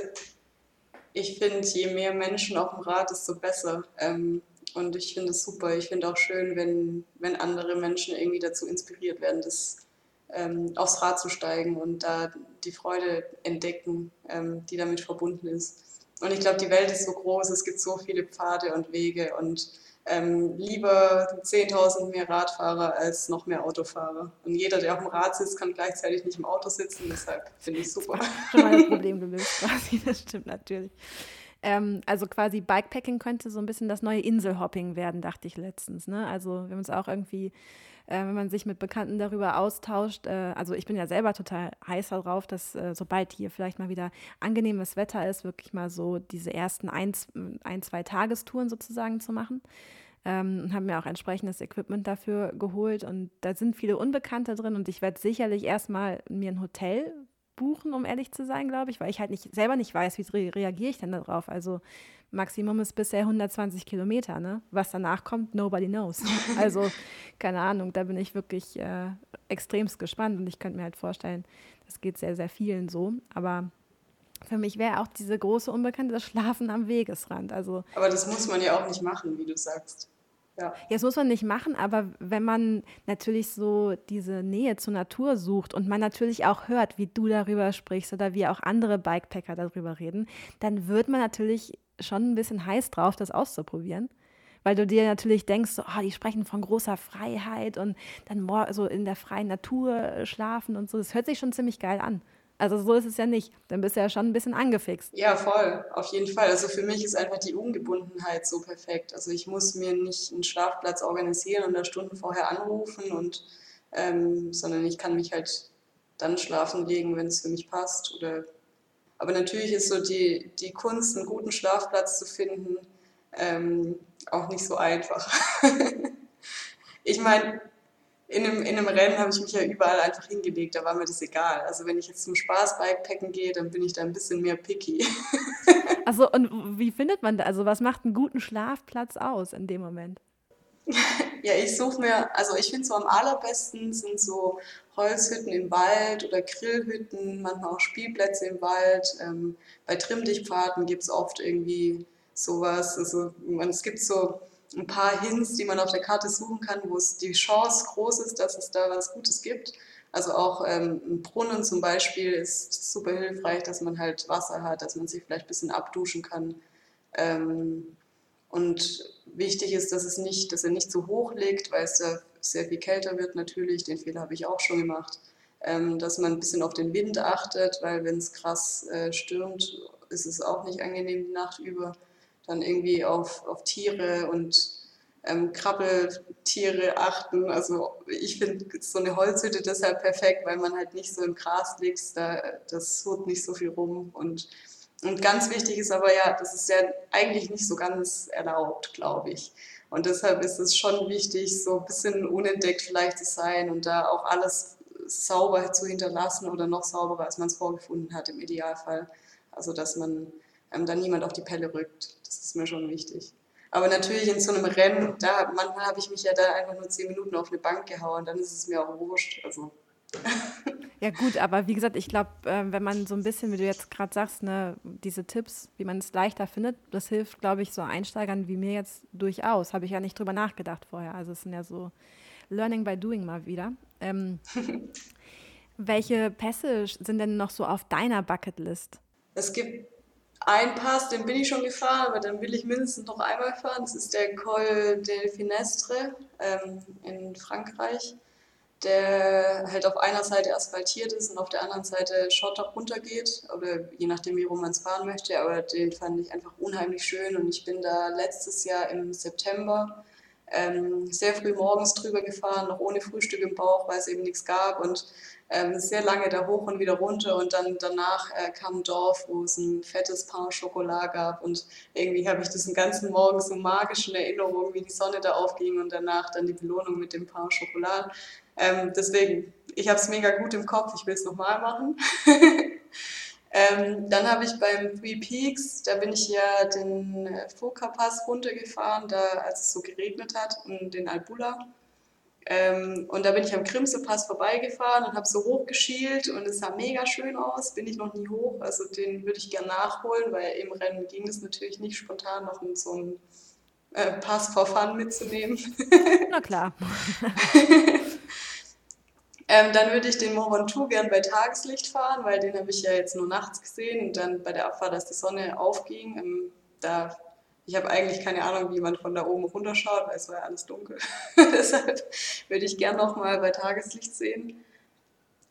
ich finde, je mehr Menschen auf dem Rad, desto besser. Ähm, und ich finde es super. Ich finde auch schön, wenn, wenn andere Menschen irgendwie dazu inspiriert werden, das ähm, aufs Rad zu steigen und da die Freude entdecken, ähm, die damit verbunden ist. Und ich glaube, die Welt ist so groß, es gibt so viele Pfade und Wege und ähm, lieber 10.000 mehr Radfahrer als noch mehr Autofahrer. Und jeder, der auf dem Rad sitzt, kann gleichzeitig nicht im Auto sitzen. Deshalb finde ich super. Schon mal ein Problem gelöst quasi, das stimmt natürlich. Ähm, also quasi Bikepacking könnte so ein bisschen das neue Inselhopping werden, dachte ich letztens. Ne? Also wir haben uns auch irgendwie äh, wenn man sich mit Bekannten darüber austauscht. Äh, also ich bin ja selber total heiß darauf, dass äh, sobald hier vielleicht mal wieder angenehmes Wetter ist, wirklich mal so diese ersten ein, ein zwei Tagestouren sozusagen zu machen. Ähm, und habe mir auch entsprechendes Equipment dafür geholt. Und da sind viele Unbekannte drin und ich werde sicherlich erstmal mir ein Hotel buchen, um ehrlich zu sein, glaube ich, weil ich halt nicht selber nicht weiß, wie re reagiere ich denn darauf. Also Maximum ist bisher 120 Kilometer, ne? Was danach kommt, nobody knows. Also, keine Ahnung, da bin ich wirklich äh, extremst gespannt und ich könnte mir halt vorstellen, das geht sehr, sehr vielen so. Aber für mich wäre auch diese große Unbekannte das Schlafen am Wegesrand. Also, aber das muss man ja auch nicht machen, wie du sagst. Ja. das muss man nicht machen, aber wenn man natürlich so diese Nähe zur Natur sucht und man natürlich auch hört, wie du darüber sprichst oder wie auch andere Bikepacker darüber reden, dann wird man natürlich schon ein bisschen heiß drauf, das auszuprobieren. Weil du dir natürlich denkst, so, oh, die sprechen von großer Freiheit und dann so in der freien Natur schlafen und so. Das hört sich schon ziemlich geil an. Also so ist es ja nicht. Dann bist du ja schon ein bisschen angefixt. Ja, voll, auf jeden Fall. Also für mich ist einfach die Ungebundenheit so perfekt. Also ich muss mir nicht einen Schlafplatz organisieren und da Stunden vorher anrufen und ähm, sondern ich kann mich halt dann schlafen legen, wenn es für mich passt oder aber natürlich ist so die, die Kunst, einen guten Schlafplatz zu finden, ähm, auch nicht so einfach. ich meine, in einem, in einem Rennen habe ich mich ja überall einfach hingelegt, da war mir das egal. Also wenn ich jetzt zum Spaßbikepacken gehe, dann bin ich da ein bisschen mehr picky. also und wie findet man da, also was macht einen guten Schlafplatz aus in dem Moment? Ja, ich suche mir, also ich finde so am allerbesten sind so Holzhütten im Wald oder Grillhütten, manchmal auch Spielplätze im Wald. Ähm, bei Trimmdichtpfaden gibt es oft irgendwie sowas. Also man, es gibt so ein paar Hints, die man auf der Karte suchen kann, wo es die Chance groß ist, dass es da was Gutes gibt. Also auch ähm, ein Brunnen zum Beispiel ist super hilfreich, dass man halt Wasser hat, dass man sich vielleicht ein bisschen abduschen kann. Ähm, und wichtig ist, dass es nicht, dass er nicht zu hoch liegt, weil es da sehr viel kälter wird natürlich. Den Fehler habe ich auch schon gemacht. Ähm, dass man ein bisschen auf den Wind achtet, weil wenn es krass äh, stürmt, ist es auch nicht angenehm die Nacht über. Dann irgendwie auf, auf Tiere und ähm, Krabbeltiere achten. Also ich finde so eine Holzhütte deshalb perfekt, weil man halt nicht so im Gras liegt, da, das holt nicht so viel rum. Und, und ganz wichtig ist aber ja, das ist ja eigentlich nicht so ganz erlaubt, glaube ich. Und deshalb ist es schon wichtig, so ein bisschen unentdeckt vielleicht zu sein und da auch alles sauber zu hinterlassen oder noch sauberer, als man es vorgefunden hat im Idealfall. Also dass man ähm, dann niemand auf die Pelle rückt. Das ist mir schon wichtig. Aber natürlich in so einem Rennen, da manchmal habe ich mich ja da einfach nur zehn Minuten auf eine Bank gehauen, dann ist es mir auch wurscht. Also. Ja gut, aber wie gesagt, ich glaube, äh, wenn man so ein bisschen, wie du jetzt gerade sagst, ne, diese Tipps, wie man es leichter findet, das hilft, glaube ich, so Einsteigern wie mir jetzt durchaus. Habe ich ja nicht drüber nachgedacht vorher. Also es sind ja so Learning by Doing mal wieder. Ähm, welche Pässe sind denn noch so auf deiner Bucketlist? Es gibt ein Pass, den bin ich schon gefahren, aber dann will ich mindestens noch einmal fahren. Das ist der Col del Finestre ähm, in Frankreich, der halt auf einer Seite asphaltiert ist und auf der anderen Seite Schotter runtergeht, oder je nachdem, wie rum man es fahren möchte. Aber den fand ich einfach unheimlich schön und ich bin da letztes Jahr im September ähm, sehr früh morgens drüber gefahren, noch ohne Frühstück im Bauch, weil es eben nichts gab und ähm, sehr lange da hoch und wieder runter und dann danach äh, kam ein Dorf, wo es ein fettes Pain Chocolat gab und irgendwie habe ich diesen ganzen Morgen so magischen Erinnerungen, wie die Sonne da aufging und danach dann die Belohnung mit dem Pain Chocolat. Ähm, deswegen, ich habe es mega gut im Kopf, ich will es nochmal machen. Ähm, dann habe ich beim Three Peaks, da bin ich ja den Foka Pass runtergefahren, da, als es so geregnet hat, und den Albula. Ähm, und da bin ich am Krimse-Pass vorbeigefahren und habe so hochgeschielt und es sah mega schön aus. Bin ich noch nie hoch, also den würde ich gerne nachholen, weil im Rennen ging es natürlich nicht spontan noch in so einen äh, Pass for Fun mitzunehmen. Na klar. ähm, dann würde ich den Mont Ventoux gern bei Tageslicht fahren, weil den habe ich ja jetzt nur nachts gesehen und dann bei der Abfahrt, als die Sonne aufging, ähm, da ich habe eigentlich keine Ahnung, wie man von da oben runterschaut, weil es war ja alles dunkel. Deshalb würde ich gern nochmal bei Tageslicht sehen.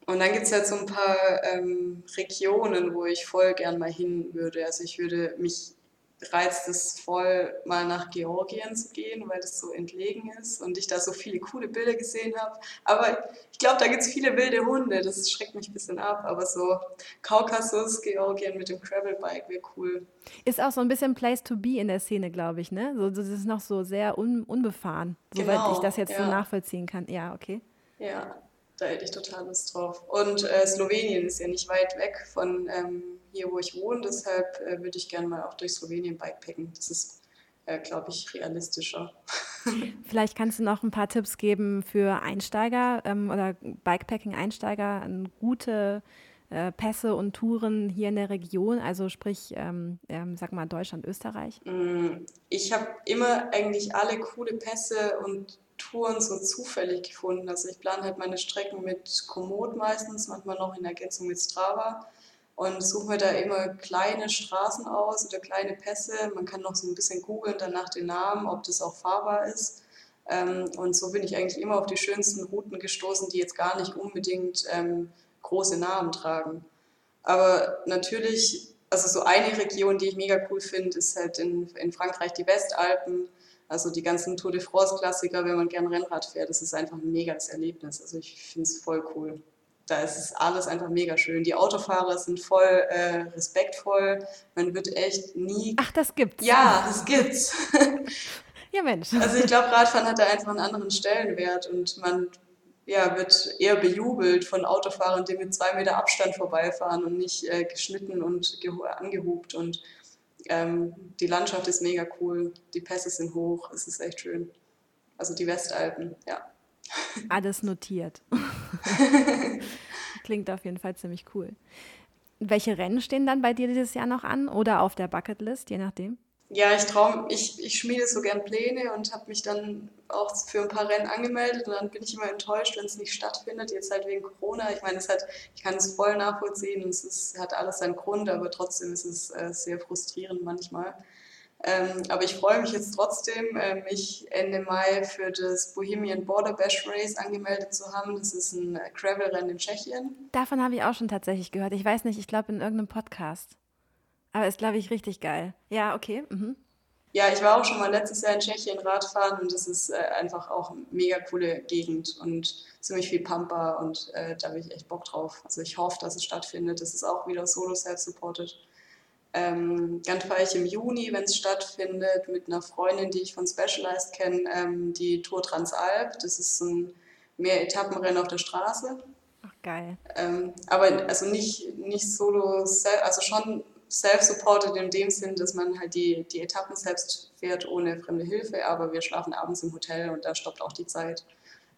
Und dann gibt es halt so ein paar ähm, Regionen, wo ich voll gern mal hin würde. Also ich würde mich reizt es voll, mal nach Georgien zu gehen, weil das so entlegen ist und ich da so viele coole Bilder gesehen habe. Aber ich glaube, da gibt es viele wilde Hunde, das schreckt mich ein bisschen ab. Aber so Kaukasus, Georgien mit dem Gravelbike wäre cool. Ist auch so ein bisschen Place to be in der Szene, glaube ich, ne? So, das ist noch so sehr un unbefahren, soweit genau, ich das jetzt ja. so nachvollziehen kann. Ja, okay. Ja, da hätte ich total Lust drauf. Und äh, Slowenien ist ja nicht weit weg von ähm, hier, wo ich wohne. Deshalb äh, würde ich gerne mal auch durch Slowenien bikepacken. Das ist, äh, glaube ich, realistischer. Vielleicht kannst du noch ein paar Tipps geben für Einsteiger ähm, oder Bikepacking-Einsteiger, gute äh, Pässe und Touren hier in der Region, also sprich, ähm, ähm, sag mal Deutschland, Österreich? Mm, ich habe immer eigentlich alle coole Pässe und Touren so zufällig gefunden. Also ich plane halt meine Strecken mit Komoot meistens, manchmal noch in Ergänzung mit Strava und suche mir da immer kleine Straßen aus oder kleine Pässe. Man kann noch so ein bisschen googeln danach den Namen, ob das auch fahrbar ist. Ähm, und so bin ich eigentlich immer auf die schönsten Routen gestoßen, die jetzt gar nicht unbedingt ähm, große Namen tragen. Aber natürlich, also so eine Region, die ich mega cool finde, ist halt in, in Frankreich die Westalpen. Also die ganzen Tour de France-Klassiker, wenn man gern Rennrad fährt, das ist einfach ein mega Erlebnis. Also ich finde es voll cool da ist es alles einfach mega schön. Die Autofahrer sind voll äh, respektvoll. Man wird echt nie. Ach, das gibt's. Ja, das gibt's. ja, Mensch. Also ich glaube, Radfahren hat da einfach einen anderen Stellenwert und man ja, wird eher bejubelt von Autofahrern, die mit zwei Meter Abstand vorbeifahren und nicht äh, geschnitten und angehupt. Und ähm, die Landschaft ist mega cool, die Pässe sind hoch, es ist echt schön. Also die Westalpen, ja. Alles notiert. Klingt auf jeden Fall ziemlich cool. Welche Rennen stehen dann bei dir dieses Jahr noch an oder auf der Bucketlist, je nachdem? Ja, ich traue, ich, ich schmiede so gern Pläne und habe mich dann auch für ein paar Rennen angemeldet und dann bin ich immer enttäuscht, wenn es nicht stattfindet. Jetzt halt wegen Corona. Ich meine, es hat, ich kann es voll nachvollziehen und es ist, hat alles seinen Grund, aber trotzdem ist es äh, sehr frustrierend manchmal. Ähm, aber ich freue mich jetzt trotzdem, äh, mich Ende Mai für das Bohemian Border Bash Race angemeldet zu haben. Das ist ein äh, Gravel-Rennen in Tschechien. Davon habe ich auch schon tatsächlich gehört. Ich weiß nicht, ich glaube in irgendeinem Podcast. Aber ist, glaube ich, richtig geil. Ja, okay. Mhm. Ja, ich war auch schon mal letztes Jahr in Tschechien Radfahren und das ist äh, einfach auch eine mega coole Gegend und ziemlich viel Pampa und äh, da habe ich echt Bock drauf. Also ich hoffe, dass es stattfindet. Das ist auch wieder solo self-supported. Ähm, dann fahre ich im Juni, wenn es stattfindet, mit einer Freundin, die ich von Specialized kenne, ähm, die Tour Transalp. Das ist ein Mehr-Etappenrennen auf der Straße. Ach, geil. Ähm, aber also nicht, nicht solo, also schon self-supported in dem Sinn, dass man halt die, die Etappen selbst fährt ohne fremde Hilfe, aber wir schlafen abends im Hotel und da stoppt auch die Zeit.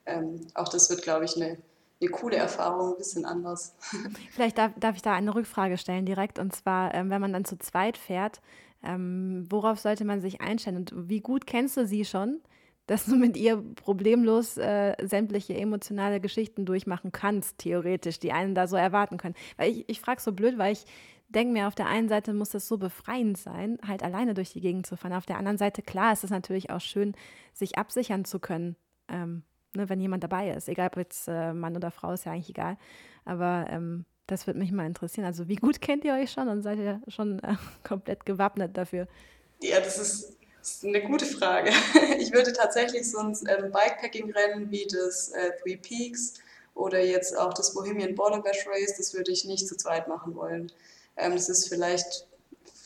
Ähm, auch das wird, glaube ich, eine, eine coole Erfahrung, ein bisschen anders. Vielleicht darf, darf ich da eine Rückfrage stellen direkt und zwar, ähm, wenn man dann zu zweit fährt, ähm, worauf sollte man sich einstellen und wie gut kennst du sie schon? dass du mit ihr problemlos äh, sämtliche emotionale Geschichten durchmachen kannst, theoretisch, die einen da so erwarten können. Weil ich, ich frage so blöd, weil ich denke mir, auf der einen Seite muss es so befreiend sein, halt alleine durch die Gegend zu fahren. Auf der anderen Seite, klar, ist es natürlich auch schön, sich absichern zu können, ähm, ne, wenn jemand dabei ist. Egal, ob jetzt äh, Mann oder Frau, ist ja eigentlich egal. Aber ähm, das würde mich mal interessieren. Also, wie gut kennt ihr euch schon und seid ihr schon äh, komplett gewappnet dafür? Ja, das ist, das ist, eine gute Frage. Ich würde tatsächlich so ein ähm, Bikepacking-Rennen wie das äh, Three Peaks oder jetzt auch das Bohemian Border Bash Race, das würde ich nicht zu zweit machen wollen. Ähm, das ist vielleicht,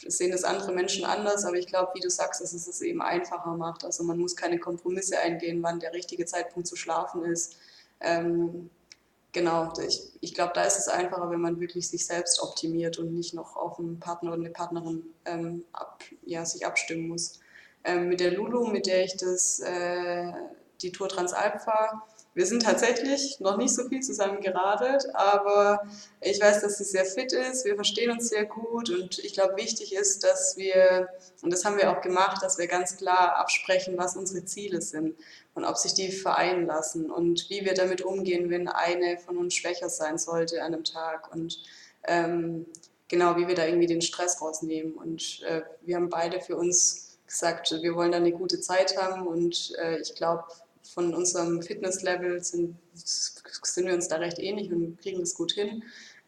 sehen das andere Menschen anders, aber ich glaube, wie du sagst, dass es es eben einfacher macht. Also man muss keine Kompromisse eingehen, wann der richtige Zeitpunkt zu schlafen ist. Ähm, genau, ich, ich glaube, da ist es einfacher, wenn man wirklich sich selbst optimiert und nicht noch auf einen Partner oder eine Partnerin ähm, ab, ja, sich abstimmen muss. Ähm, mit der Lulu, mit der ich das, äh, die Tour Transalp fahre, wir sind tatsächlich noch nicht so viel zusammen geradelt, aber ich weiß, dass sie sehr fit ist. Wir verstehen uns sehr gut und ich glaube, wichtig ist, dass wir, und das haben wir auch gemacht, dass wir ganz klar absprechen, was unsere Ziele sind und ob sich die vereinen lassen und wie wir damit umgehen, wenn eine von uns schwächer sein sollte an einem Tag und ähm, genau, wie wir da irgendwie den Stress rausnehmen. Und äh, wir haben beide für uns gesagt, wir wollen da eine gute Zeit haben und äh, ich glaube, von unserem Fitnesslevel sind, sind wir uns da recht ähnlich und kriegen das gut hin.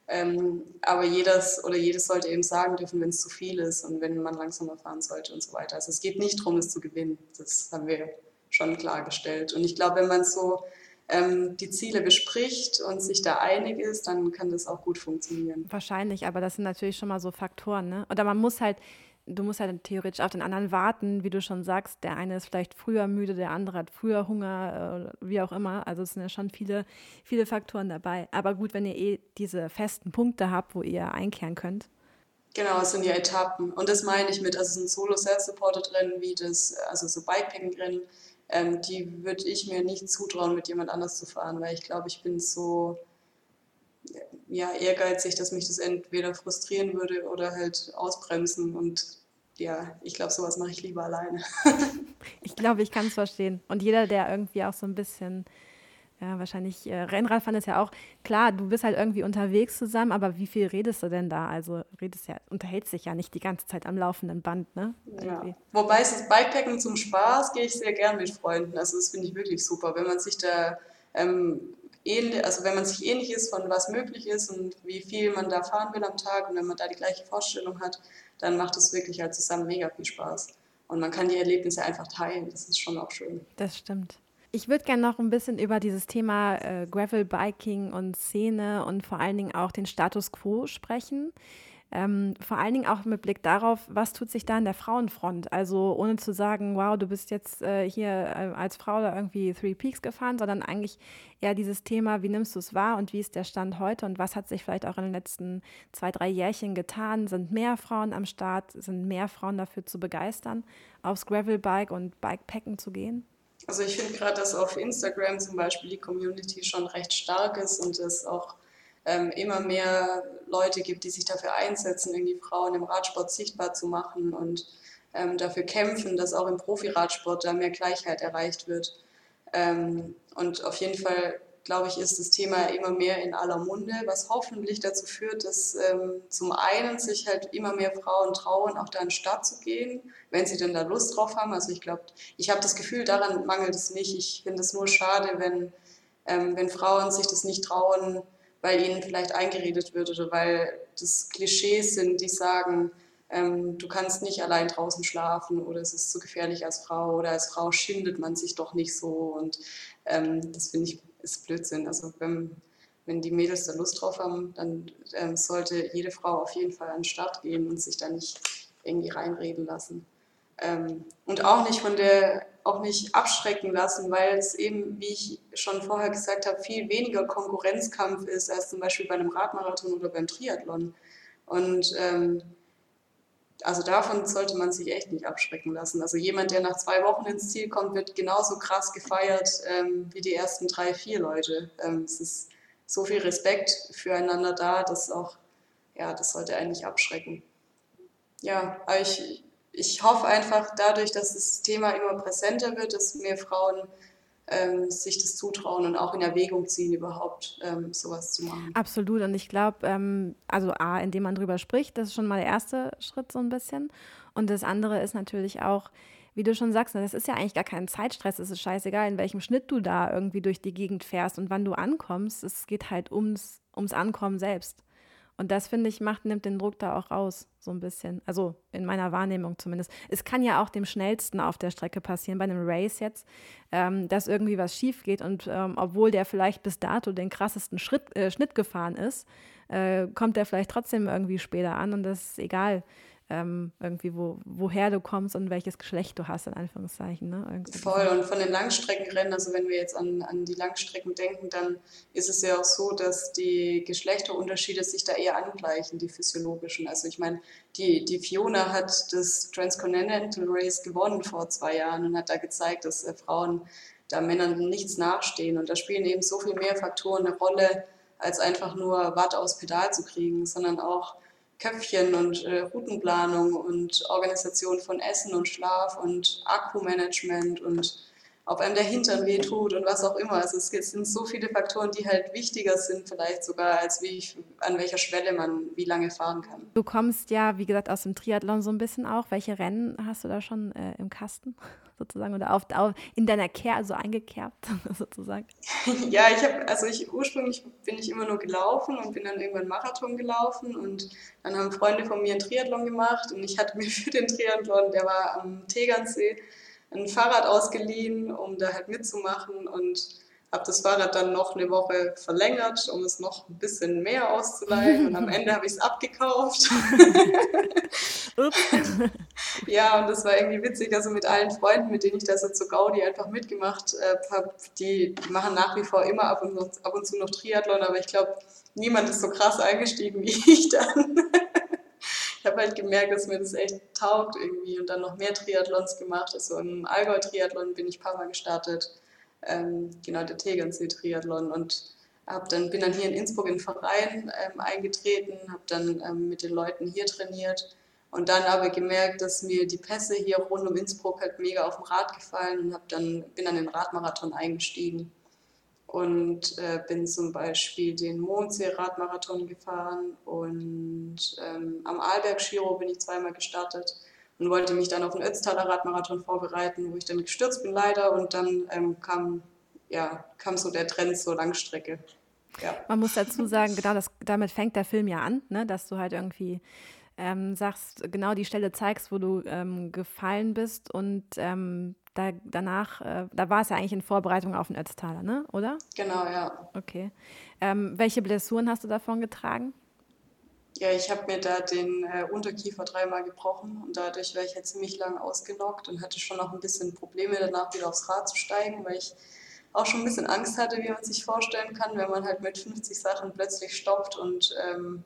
Ähm, aber jedes oder jedes sollte eben sagen dürfen, wenn es zu viel ist und wenn man langsamer fahren sollte und so weiter. Also es geht nicht darum, es zu gewinnen. Das haben wir schon klargestellt. Und ich glaube, wenn man so ähm, die Ziele bespricht und sich da einig ist, dann kann das auch gut funktionieren. Wahrscheinlich, aber das sind natürlich schon mal so Faktoren. Ne? Oder man muss halt du musst halt theoretisch auf den anderen warten, wie du schon sagst. Der eine ist vielleicht früher müde, der andere hat früher Hunger, äh, wie auch immer. Also es sind ja schon viele, viele Faktoren dabei. Aber gut, wenn ihr eh diese festen Punkte habt, wo ihr einkehren könnt. Genau, es sind ja Etappen. Und das meine ich mit, also es sind Solo-Self-Supported-Rennen wie das, also so Bikepacking-Rennen, ähm, die würde ich mir nicht zutrauen, mit jemand anders zu fahren, weil ich glaube, ich bin so ja, ehrgeizig, dass mich das entweder frustrieren würde oder halt ausbremsen und ja, ich glaube, sowas mache ich lieber alleine. ich glaube, ich kann es verstehen. Und jeder, der irgendwie auch so ein bisschen, ja, wahrscheinlich, äh, Rennradfahren ist ja auch, klar, du bist halt irgendwie unterwegs zusammen, aber wie viel redest du denn da? Also redest ja, unterhältst dich ja nicht die ganze Zeit am laufenden Band, ne? Ja. Wobei es das Bikepacken zum Spaß gehe ich sehr gern mit Freunden. Also das finde ich wirklich super, wenn man sich da ähm, ähnlich, also wenn man sich ähnlich ist von was möglich ist und wie viel man da fahren will am Tag und wenn man da die gleiche Vorstellung hat, dann macht es wirklich halt zusammen mega viel Spaß. Und man kann die Erlebnisse einfach teilen. Das ist schon auch schön. Das stimmt. Ich würde gerne noch ein bisschen über dieses Thema äh, Gravel-Biking und Szene und vor allen Dingen auch den Status quo sprechen. Ähm, vor allen Dingen auch mit Blick darauf, was tut sich da in der Frauenfront. Also ohne zu sagen, wow, du bist jetzt äh, hier äh, als Frau da irgendwie Three Peaks gefahren, sondern eigentlich eher dieses Thema, wie nimmst du es wahr und wie ist der Stand heute und was hat sich vielleicht auch in den letzten zwei, drei Jährchen getan? Sind mehr Frauen am Start? Sind mehr Frauen dafür zu begeistern, aufs Gravelbike und Bikepacken zu gehen? Also ich finde gerade, dass auf Instagram zum Beispiel die Community schon recht stark ist und es auch ähm, immer mehr Leute gibt, die sich dafür einsetzen, irgendwie Frauen im Radsport sichtbar zu machen. Und ähm, dafür kämpfen, dass auch im Profiradsport da mehr Gleichheit erreicht wird. Ähm, und auf jeden Fall, glaube ich, ist das Thema immer mehr in aller Munde, was hoffentlich dazu führt, dass ähm, zum einen sich halt immer mehr Frauen trauen, auch da in den Start zu gehen, wenn sie denn da Lust drauf haben. Also ich glaube, ich habe das Gefühl, daran mangelt es nicht. Ich finde es nur schade, wenn, ähm, wenn Frauen sich das nicht trauen, weil ihnen vielleicht eingeredet wird oder weil das Klischees sind, die sagen, ähm, du kannst nicht allein draußen schlafen oder es ist zu gefährlich als Frau oder als Frau schindet man sich doch nicht so und ähm, das finde ich ist Blödsinn. Also wenn, wenn die Mädels da Lust drauf haben, dann ähm, sollte jede Frau auf jeden Fall an den Start gehen und sich da nicht irgendwie reinreden lassen. Ähm, und auch nicht von der, auch nicht abschrecken lassen, weil es eben, wie ich schon vorher gesagt habe, viel weniger Konkurrenzkampf ist als zum Beispiel bei einem Radmarathon oder beim Triathlon. Und ähm, also davon sollte man sich echt nicht abschrecken lassen. Also jemand, der nach zwei Wochen ins Ziel kommt, wird genauso krass gefeiert ähm, wie die ersten drei, vier Leute. Ähm, es ist so viel Respekt füreinander da, dass auch, ja, das sollte eigentlich abschrecken. Ja, aber ich, ich hoffe einfach dadurch, dass das Thema immer präsenter wird, dass mehr Frauen ähm, sich das zutrauen und auch in Erwägung ziehen, überhaupt ähm, sowas zu machen. Absolut. Und ich glaube, ähm, also A, indem man drüber spricht, das ist schon mal der erste Schritt so ein bisschen. Und das andere ist natürlich auch, wie du schon sagst, das ist ja eigentlich gar kein Zeitstress. Es ist scheißegal, in welchem Schnitt du da irgendwie durch die Gegend fährst und wann du ankommst. Es geht halt ums, ums Ankommen selbst. Und das, finde ich, macht, nimmt den Druck da auch raus, so ein bisschen. Also in meiner Wahrnehmung zumindest. Es kann ja auch dem Schnellsten auf der Strecke passieren, bei einem Race jetzt, ähm, dass irgendwie was schief geht. Und ähm, obwohl der vielleicht bis dato den krassesten Schritt, äh, Schnitt gefahren ist, äh, kommt der vielleicht trotzdem irgendwie später an und das ist egal ähm, irgendwie, wo, woher du kommst und welches Geschlecht du hast, in Anführungszeichen. Ne? Voll, und von den Langstreckenrennen, also wenn wir jetzt an, an die Langstrecken denken, dann ist es ja auch so, dass die Geschlechterunterschiede sich da eher angleichen, die physiologischen. Also ich meine, die, die Fiona hat das Transcontinental Race gewonnen vor zwei Jahren und hat da gezeigt, dass äh, Frauen da Männern nichts nachstehen. Und da spielen eben so viel mehr Faktoren eine Rolle, als einfach nur Watt aus Pedal zu kriegen, sondern auch Köpfchen und äh, Routenplanung und Organisation von Essen und Schlaf und Akkumanagement und ob einem der Hintern wehtut und was auch immer. Also es sind so viele Faktoren, die halt wichtiger sind vielleicht sogar, als wie ich, an welcher Schwelle man wie lange fahren kann. Du kommst ja, wie gesagt, aus dem Triathlon so ein bisschen auch. Welche Rennen hast du da schon äh, im Kasten sozusagen oder auf, auf in deiner Care, also eingekerbt sozusagen? ja, ich habe, also ich ursprünglich bin ich immer nur gelaufen und bin dann irgendwann Marathon gelaufen und dann haben Freunde von mir einen Triathlon gemacht und ich hatte mir für den Triathlon, der war am Tegernsee, ein Fahrrad ausgeliehen, um da halt mitzumachen und habe das Fahrrad dann noch eine Woche verlängert, um es noch ein bisschen mehr auszuleihen. Und am Ende habe ich es abgekauft. ja, und das war irgendwie witzig, also mit allen Freunden, mit denen ich da so zu Gaudi einfach mitgemacht äh, habe, die, machen nach wie vor immer ab und, ab und zu noch Triathlon, aber ich glaube, niemand ist so krass eingestiegen wie ich dann. Ich habe halt gemerkt, dass mir das echt taugt irgendwie und dann noch mehr Triathlons gemacht. Also im Allgäu-Triathlon bin ich ein paar Mal gestartet, ähm, genau der Tegernsee-Triathlon und hab dann, bin dann hier in Innsbruck in den Verein ähm, eingetreten, habe dann ähm, mit den Leuten hier trainiert und dann aber gemerkt, dass mir die Pässe hier rund um Innsbruck halt mega auf dem Rad gefallen und dann, bin dann in den Radmarathon eingestiegen und äh, bin zum Beispiel den Mondsee-Radmarathon gefahren und ähm, am Arlberg-Giro bin ich zweimal gestartet und wollte mich dann auf den Ötztaler Radmarathon vorbereiten, wo ich dann gestürzt bin leider und dann ähm, kam, ja, kam so der Trend zur Langstrecke. Ja. Man muss dazu sagen, genau das, damit fängt der Film ja an, ne? dass du halt irgendwie ähm, sagst, genau die Stelle zeigst, wo du ähm, gefallen bist und ähm, da, danach, äh, da war es ja eigentlich in Vorbereitung auf den Ötztaler, ne? oder? Genau, ja. Okay. Ähm, welche Blessuren hast du davon getragen? Ja, ich habe mir da den äh, Unterkiefer dreimal gebrochen und dadurch war ich ja ziemlich lang ausgelockt und hatte schon noch ein bisschen Probleme danach wieder aufs Rad zu steigen, weil ich auch schon ein bisschen Angst hatte, wie man sich vorstellen kann, wenn man halt mit 50 Sachen plötzlich stoppt und ähm,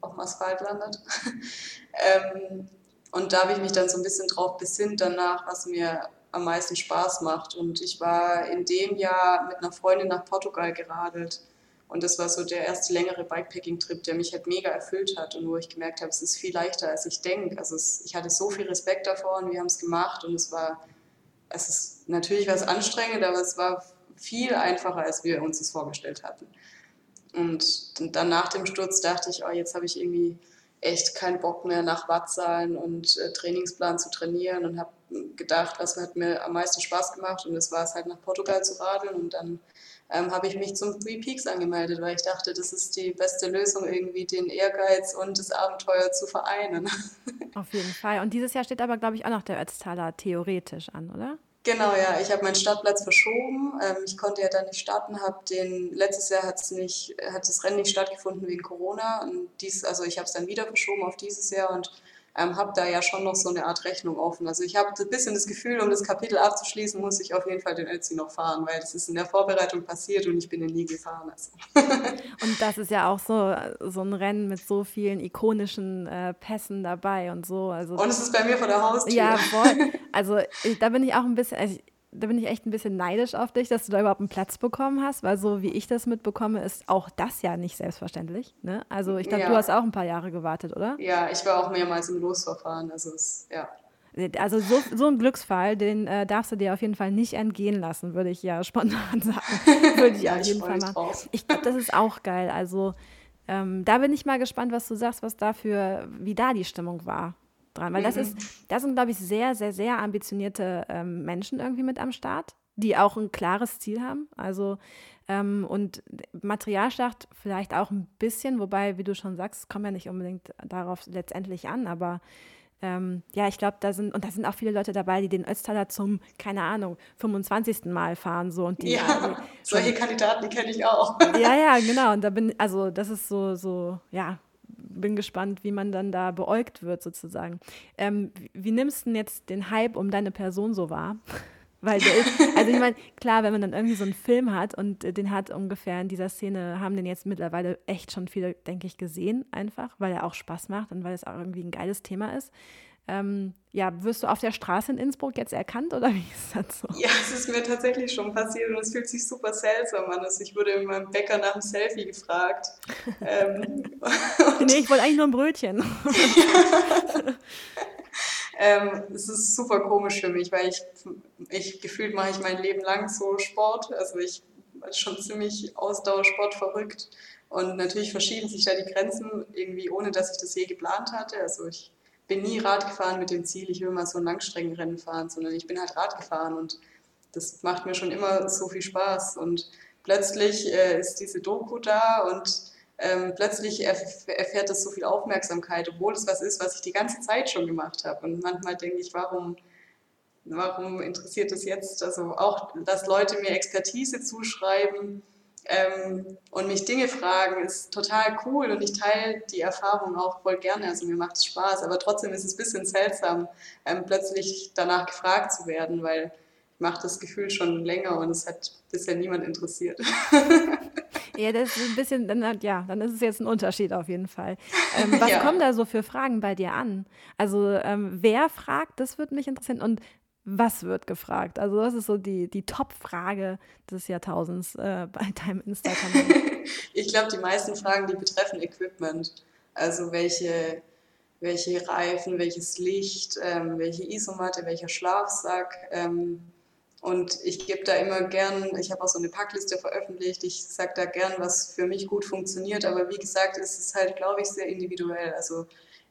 auf dem Asphalt landet. ähm, und da habe ich mich dann so ein bisschen drauf besinnt danach, was mir am meisten Spaß macht. Und ich war in dem Jahr mit einer Freundin nach Portugal geradelt. Und das war so der erste längere Bikepacking-Trip, der mich halt mega erfüllt hat und wo ich gemerkt habe, es ist viel leichter, als ich denke. Also es, ich hatte so viel Respekt davor und wir haben es gemacht und es war, es ist natürlich was anstrengend, aber es war viel einfacher, als wir uns das vorgestellt hatten. Und dann nach dem Sturz dachte ich, oh, jetzt habe ich irgendwie echt keinen Bock mehr nach Wattzahlen und äh, Trainingsplan zu trainieren und habe gedacht, was hat mir am meisten Spaß gemacht und das war es halt nach Portugal zu radeln und dann ähm, habe ich mich zum Three Peaks angemeldet, weil ich dachte, das ist die beste Lösung, irgendwie den Ehrgeiz und das Abenteuer zu vereinen. Auf jeden Fall. Und dieses Jahr steht aber, glaube ich, auch noch der Ötztaler theoretisch an, oder? Genau, ja. Ich habe meinen Startplatz verschoben. Ähm, ich konnte ja dann nicht starten. Hab den, letztes Jahr hat's nicht, hat das Rennen nicht stattgefunden wegen Corona. Und dies, also ich habe es dann wieder verschoben auf dieses Jahr und ähm, habe da ja schon noch so eine Art Rechnung offen. Also ich habe ein bisschen das Gefühl, um das Kapitel abzuschließen, muss ich auf jeden Fall den Ötzi noch fahren, weil das ist in der Vorbereitung passiert und ich bin ihn nie gefahren. Also. und das ist ja auch so, so ein Rennen mit so vielen ikonischen äh, Pässen dabei und so. Also, und es ist bei mir vor der Haustür. Ja, voll. Also da bin ich auch ein bisschen, also da bin ich echt ein bisschen neidisch auf dich, dass du da überhaupt einen Platz bekommen hast, weil so wie ich das mitbekomme, ist auch das ja nicht selbstverständlich. Ne? Also ich glaube, ja. du hast auch ein paar Jahre gewartet, oder? Ja, ich war auch mehrmals im Losverfahren. Also es, ja. Also so, so ein Glücksfall, den äh, darfst du dir auf jeden Fall nicht entgehen lassen, würde ich ja spontan sagen. würde ich ja, auf jeden Fall machen. Ich glaube, das ist auch geil. Also ähm, da bin ich mal gespannt, was du sagst, was dafür, wie da die Stimmung war dran. Weil mhm. das ist, da sind, glaube ich, sehr, sehr, sehr ambitionierte ähm, Menschen irgendwie mit am Start, die auch ein klares Ziel haben. Also ähm, und Materialschlacht vielleicht auch ein bisschen, wobei, wie du schon sagst, kommt ja nicht unbedingt darauf letztendlich an, aber ähm, ja, ich glaube, da sind, und da sind auch viele Leute dabei, die den Ötztaler zum, keine Ahnung, 25. Mal fahren. So, und die, ja, die, solche Kandidaten, die kenne ich auch. Ja, ja, genau. Und da bin, also das ist so, so, ja, bin gespannt, wie man dann da beäugt wird, sozusagen. Ähm, wie nimmst du denn jetzt den Hype um deine Person so wahr? Weil der ist, also ich meine, klar, wenn man dann irgendwie so einen Film hat und den hat ungefähr in dieser Szene, haben den jetzt mittlerweile echt schon viele, denke ich, gesehen, einfach, weil er auch Spaß macht und weil es auch irgendwie ein geiles Thema ist. Ähm, ja, wirst du auf der Straße in Innsbruck jetzt erkannt oder wie ist das so? Ja, es ist mir tatsächlich schon passiert und es fühlt sich super seltsam an. Also ich wurde in meinem Bäcker nach einem Selfie gefragt. ähm, nee, ich wollte eigentlich nur ein Brötchen. ähm, es ist super komisch für mich, weil ich, ich gefühlt mache ich mein Leben lang so Sport. Also ich bin schon ziemlich Ausdauersport verrückt. Und natürlich verschieben sich da die Grenzen irgendwie, ohne dass ich das je geplant hatte. Also ich bin nie Rad gefahren mit dem Ziel, ich will mal so ein Langstreckenrennen fahren, sondern ich bin halt Rad gefahren und das macht mir schon immer so viel Spaß. Und plötzlich äh, ist diese Doku da und ähm, plötzlich erf erfährt es so viel Aufmerksamkeit, obwohl es was ist, was ich die ganze Zeit schon gemacht habe. Und manchmal denke ich, warum, warum interessiert es jetzt? Also auch, dass Leute mir Expertise zuschreiben, ähm, und mich Dinge fragen, ist total cool und ich teile die Erfahrung auch voll gerne. Also mir macht es Spaß, aber trotzdem ist es ein bisschen seltsam, ähm, plötzlich danach gefragt zu werden, weil ich mache das Gefühl schon länger und es hat bisher niemand interessiert. Ja, das ist ein bisschen, dann, ja, dann ist es jetzt ein Unterschied auf jeden Fall. Ähm, was ja. kommen da so für Fragen bei dir an? Also ähm, wer fragt, das würde mich interessieren. Und was wird gefragt? Also das ist so die, die Top-Frage des Jahrtausends äh, bei deinem Instagram. ich glaube, die meisten Fragen, die betreffen Equipment. Also welche, welche Reifen, welches Licht, ähm, welche Isomatte, welcher Schlafsack. Ähm, und ich gebe da immer gern, ich habe auch so eine Packliste veröffentlicht, ich sage da gern, was für mich gut funktioniert. Aber wie gesagt, ist es halt, glaube ich, sehr individuell. Also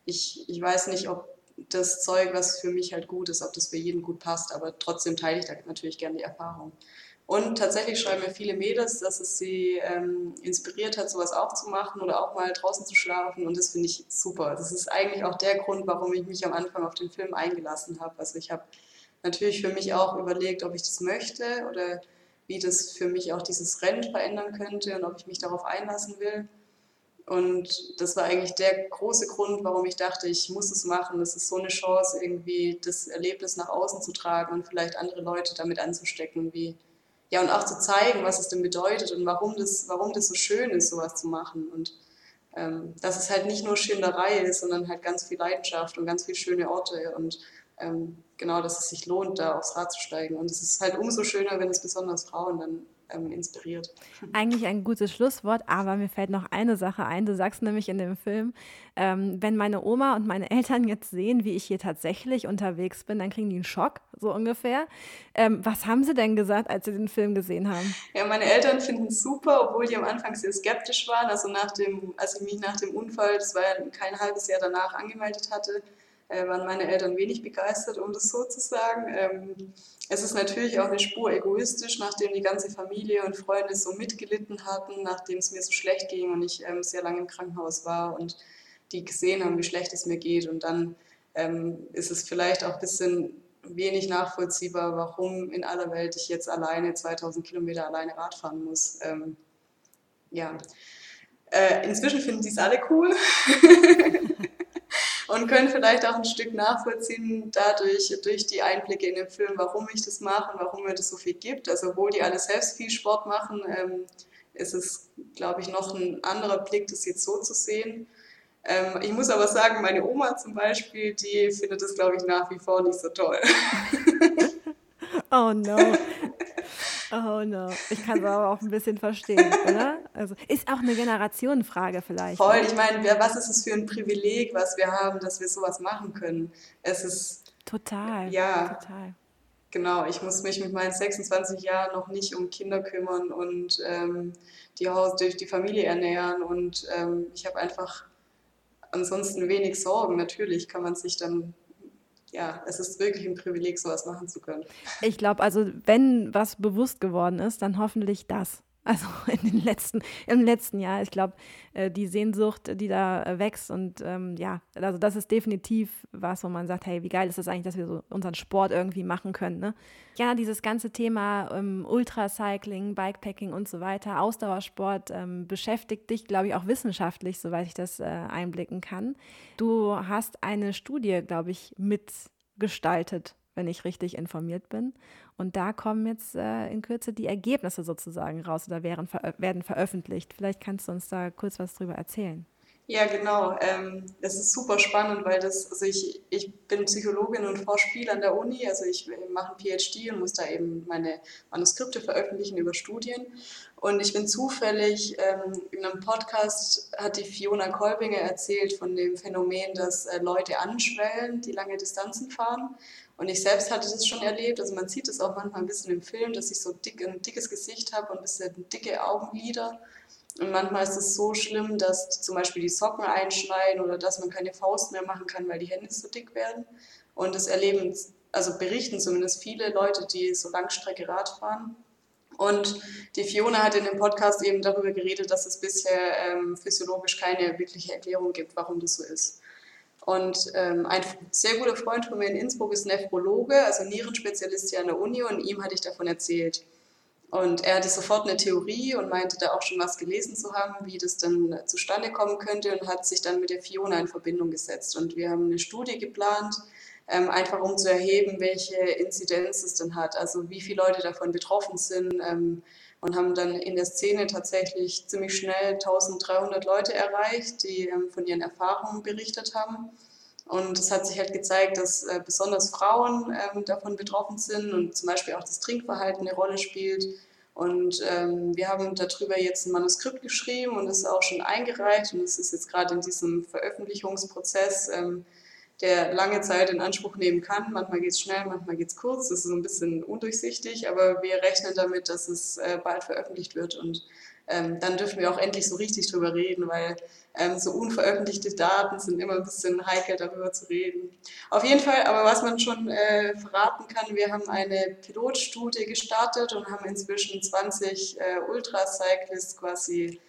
ich, ich weiß nicht, ob das Zeug, was für mich halt gut ist, ob das für jeden gut passt, aber trotzdem teile ich da natürlich gerne die Erfahrung. Und tatsächlich schreiben mir viele Mädels, dass es sie ähm, inspiriert hat, sowas auch zu machen oder auch mal draußen zu schlafen. Und das finde ich super. Das ist eigentlich auch der Grund, warum ich mich am Anfang auf den Film eingelassen habe. Also ich habe natürlich für mich auch überlegt, ob ich das möchte oder wie das für mich auch dieses Rennen verändern könnte und ob ich mich darauf einlassen will. Und das war eigentlich der große Grund, warum ich dachte, ich muss es machen. Das ist so eine Chance, irgendwie das Erlebnis nach außen zu tragen und vielleicht andere Leute damit anzustecken, wie ja und auch zu zeigen, was es denn bedeutet und warum das, warum das so schön ist, sowas zu machen. Und ähm, dass es halt nicht nur Schinderei ist, sondern halt ganz viel Leidenschaft und ganz viele schöne Orte und ähm, genau, dass es sich lohnt, da aufs Rad zu steigen. Und es ist halt umso schöner, wenn es besonders Frauen dann ähm, inspiriert. Eigentlich ein gutes Schlusswort, aber mir fällt noch eine Sache ein. Du sagst nämlich in dem Film, ähm, wenn meine Oma und meine Eltern jetzt sehen, wie ich hier tatsächlich unterwegs bin, dann kriegen die einen Schock, so ungefähr. Ähm, was haben sie denn gesagt, als sie den Film gesehen haben? Ja, meine Eltern finden es super, obwohl die am Anfang sehr skeptisch waren. Also nach dem, als ich mich nach dem Unfall, das war ja kein halbes Jahr danach, angemeldet hatte, äh, waren meine Eltern wenig begeistert, um das so zu sagen. Es ist natürlich auch eine Spur egoistisch, nachdem die ganze Familie und Freunde so mitgelitten hatten, nachdem es mir so schlecht ging und ich ähm, sehr lange im Krankenhaus war und die gesehen haben, wie schlecht es mir geht. Und dann ähm, ist es vielleicht auch ein bisschen wenig nachvollziehbar, warum in aller Welt ich jetzt alleine 2000 Kilometer alleine Rad fahren muss. Ähm, ja. Äh, inzwischen finden sie es alle cool. und können vielleicht auch ein Stück nachvollziehen dadurch, durch die Einblicke in den Film, warum ich das mache und warum mir das so viel gibt. Also obwohl die alle selbst viel Sport machen, ähm, ist es, glaube ich, noch ein anderer Blick, das jetzt so zu sehen. Ähm, ich muss aber sagen, meine Oma zum Beispiel, die findet das, glaube ich, nach wie vor nicht so toll. oh no. Oh no, ich kann es aber auch ein bisschen verstehen, oder? Also ist auch eine Generationenfrage vielleicht. Voll, ne? ich meine, was ist es für ein Privileg, was wir haben, dass wir sowas machen können? Es ist total. Ja, total. Genau, ich muss mich mit meinen 26 Jahren noch nicht um Kinder kümmern und ähm, die Haus durch die Familie ernähren und ähm, ich habe einfach ansonsten wenig Sorgen. Natürlich kann man sich dann ja, es ist wirklich ein Privileg, sowas machen zu können. Ich glaube, also wenn was bewusst geworden ist, dann hoffentlich das. Also in den letzten, im letzten Jahr. Ich glaube, äh, die Sehnsucht, die da äh, wächst und ähm, ja, also das ist definitiv was, wo man sagt, hey, wie geil ist das eigentlich, dass wir so unseren Sport irgendwie machen können. Ne? Ja, dieses ganze Thema ähm, Ultracycling, Bikepacking und so weiter, Ausdauersport ähm, beschäftigt dich, glaube ich, auch wissenschaftlich, soweit ich das äh, einblicken kann. Du hast eine Studie, glaube ich, mitgestaltet wenn ich richtig informiert bin. Und da kommen jetzt äh, in Kürze die Ergebnisse sozusagen raus oder werden, ver werden veröffentlicht. Vielleicht kannst du uns da kurz was drüber erzählen. Ja, genau. Ähm, das ist super spannend, weil das, also ich, ich bin Psychologin und forsche viel an der Uni. Also ich mache ein PhD und muss da eben meine Manuskripte veröffentlichen über Studien. Und ich bin zufällig ähm, in einem Podcast hat die Fiona Kolbinger erzählt von dem Phänomen, dass äh, Leute anschwellen, die lange Distanzen fahren. Und ich selbst hatte das schon erlebt. Also man sieht es auch manchmal ein bisschen im Film, dass ich so dick, ein dickes Gesicht habe und ein bisschen dicke Augenlider. Und manchmal ist es so schlimm, dass zum Beispiel die Socken einschneiden oder dass man keine Faust mehr machen kann, weil die Hände so dick werden. Und das erleben, also berichten zumindest viele Leute, die so Langstrecke Rad fahren. Und die Fiona hat in dem Podcast eben darüber geredet, dass es bisher ähm, physiologisch keine wirkliche Erklärung gibt, warum das so ist. Und ähm, ein sehr guter Freund von mir in Innsbruck ist Nephrologe, also Nierenspezialist hier an der Uni und ihm hatte ich davon erzählt. Und er hatte sofort eine Theorie und meinte da auch schon was gelesen zu haben, wie das dann zustande kommen könnte und hat sich dann mit der Fiona in Verbindung gesetzt. Und wir haben eine Studie geplant, ähm, einfach um zu erheben, welche Inzidenz es dann hat, also wie viele Leute davon betroffen sind, ähm, und haben dann in der Szene tatsächlich ziemlich schnell 1300 Leute erreicht, die ähm, von ihren Erfahrungen berichtet haben. Und es hat sich halt gezeigt, dass äh, besonders Frauen ähm, davon betroffen sind und zum Beispiel auch das Trinkverhalten eine Rolle spielt. Und ähm, wir haben darüber jetzt ein Manuskript geschrieben und es auch schon eingereicht und es ist jetzt gerade in diesem Veröffentlichungsprozess ähm, der lange Zeit in Anspruch nehmen kann. Manchmal geht es schnell, manchmal geht es kurz. Das ist so ein bisschen undurchsichtig, aber wir rechnen damit, dass es äh, bald veröffentlicht wird und ähm, dann dürfen wir auch endlich so richtig drüber reden, weil ähm, so unveröffentlichte Daten sind immer ein bisschen heikel, darüber zu reden. Auf jeden Fall, aber was man schon äh, verraten kann, wir haben eine Pilotstudie gestartet und haben inzwischen 20 äh, Ultracyclists quasi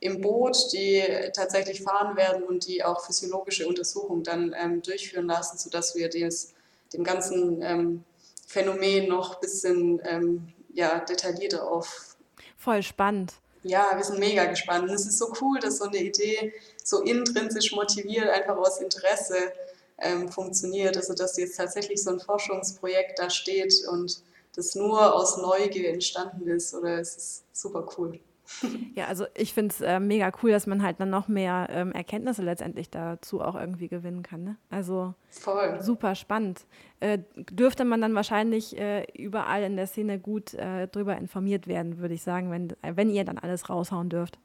im Boot, die tatsächlich fahren werden und die auch physiologische Untersuchungen dann ähm, durchführen lassen, sodass wir des, dem ganzen ähm, Phänomen noch ein bisschen ähm, ja, detaillierter auf. Voll spannend. Ja, wir sind mega gespannt. Und es ist so cool, dass so eine Idee so intrinsisch motiviert, einfach aus Interesse ähm, funktioniert. Also, dass jetzt tatsächlich so ein Forschungsprojekt da steht und das nur aus Neugier entstanden ist. Oder es ist super cool. Ja, also ich finde es äh, mega cool, dass man halt dann noch mehr ähm, Erkenntnisse letztendlich dazu auch irgendwie gewinnen kann. Ne? Also Voll. super spannend. Äh, dürfte man dann wahrscheinlich äh, überall in der Szene gut äh, drüber informiert werden, würde ich sagen, wenn, wenn ihr dann alles raushauen dürft.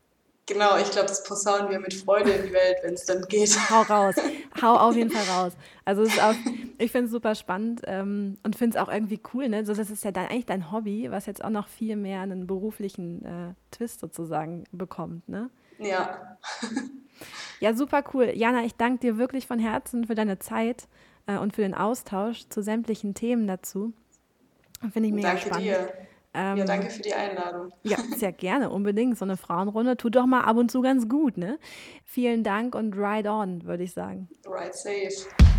Genau, ich glaube, das posaunen wir mit Freude in die Welt, wenn es dann geht. Hau raus. Hau auf jeden Fall raus. Also auch, ich finde es super spannend ähm, und finde es auch irgendwie cool. Ne? So, das ist ja dann eigentlich dein Hobby, was jetzt auch noch viel mehr einen beruflichen äh, Twist sozusagen bekommt. Ne? Ja. ja, super cool. Jana, ich danke dir wirklich von Herzen für deine Zeit äh, und für den Austausch zu sämtlichen Themen dazu. Finde ich mega danke spannend. Dir. Ähm, ja, danke für die Einladung. Ja, sehr gerne, unbedingt. So eine Frauenrunde tut doch mal ab und zu ganz gut, ne? Vielen Dank und ride on, würde ich sagen. Ride safe.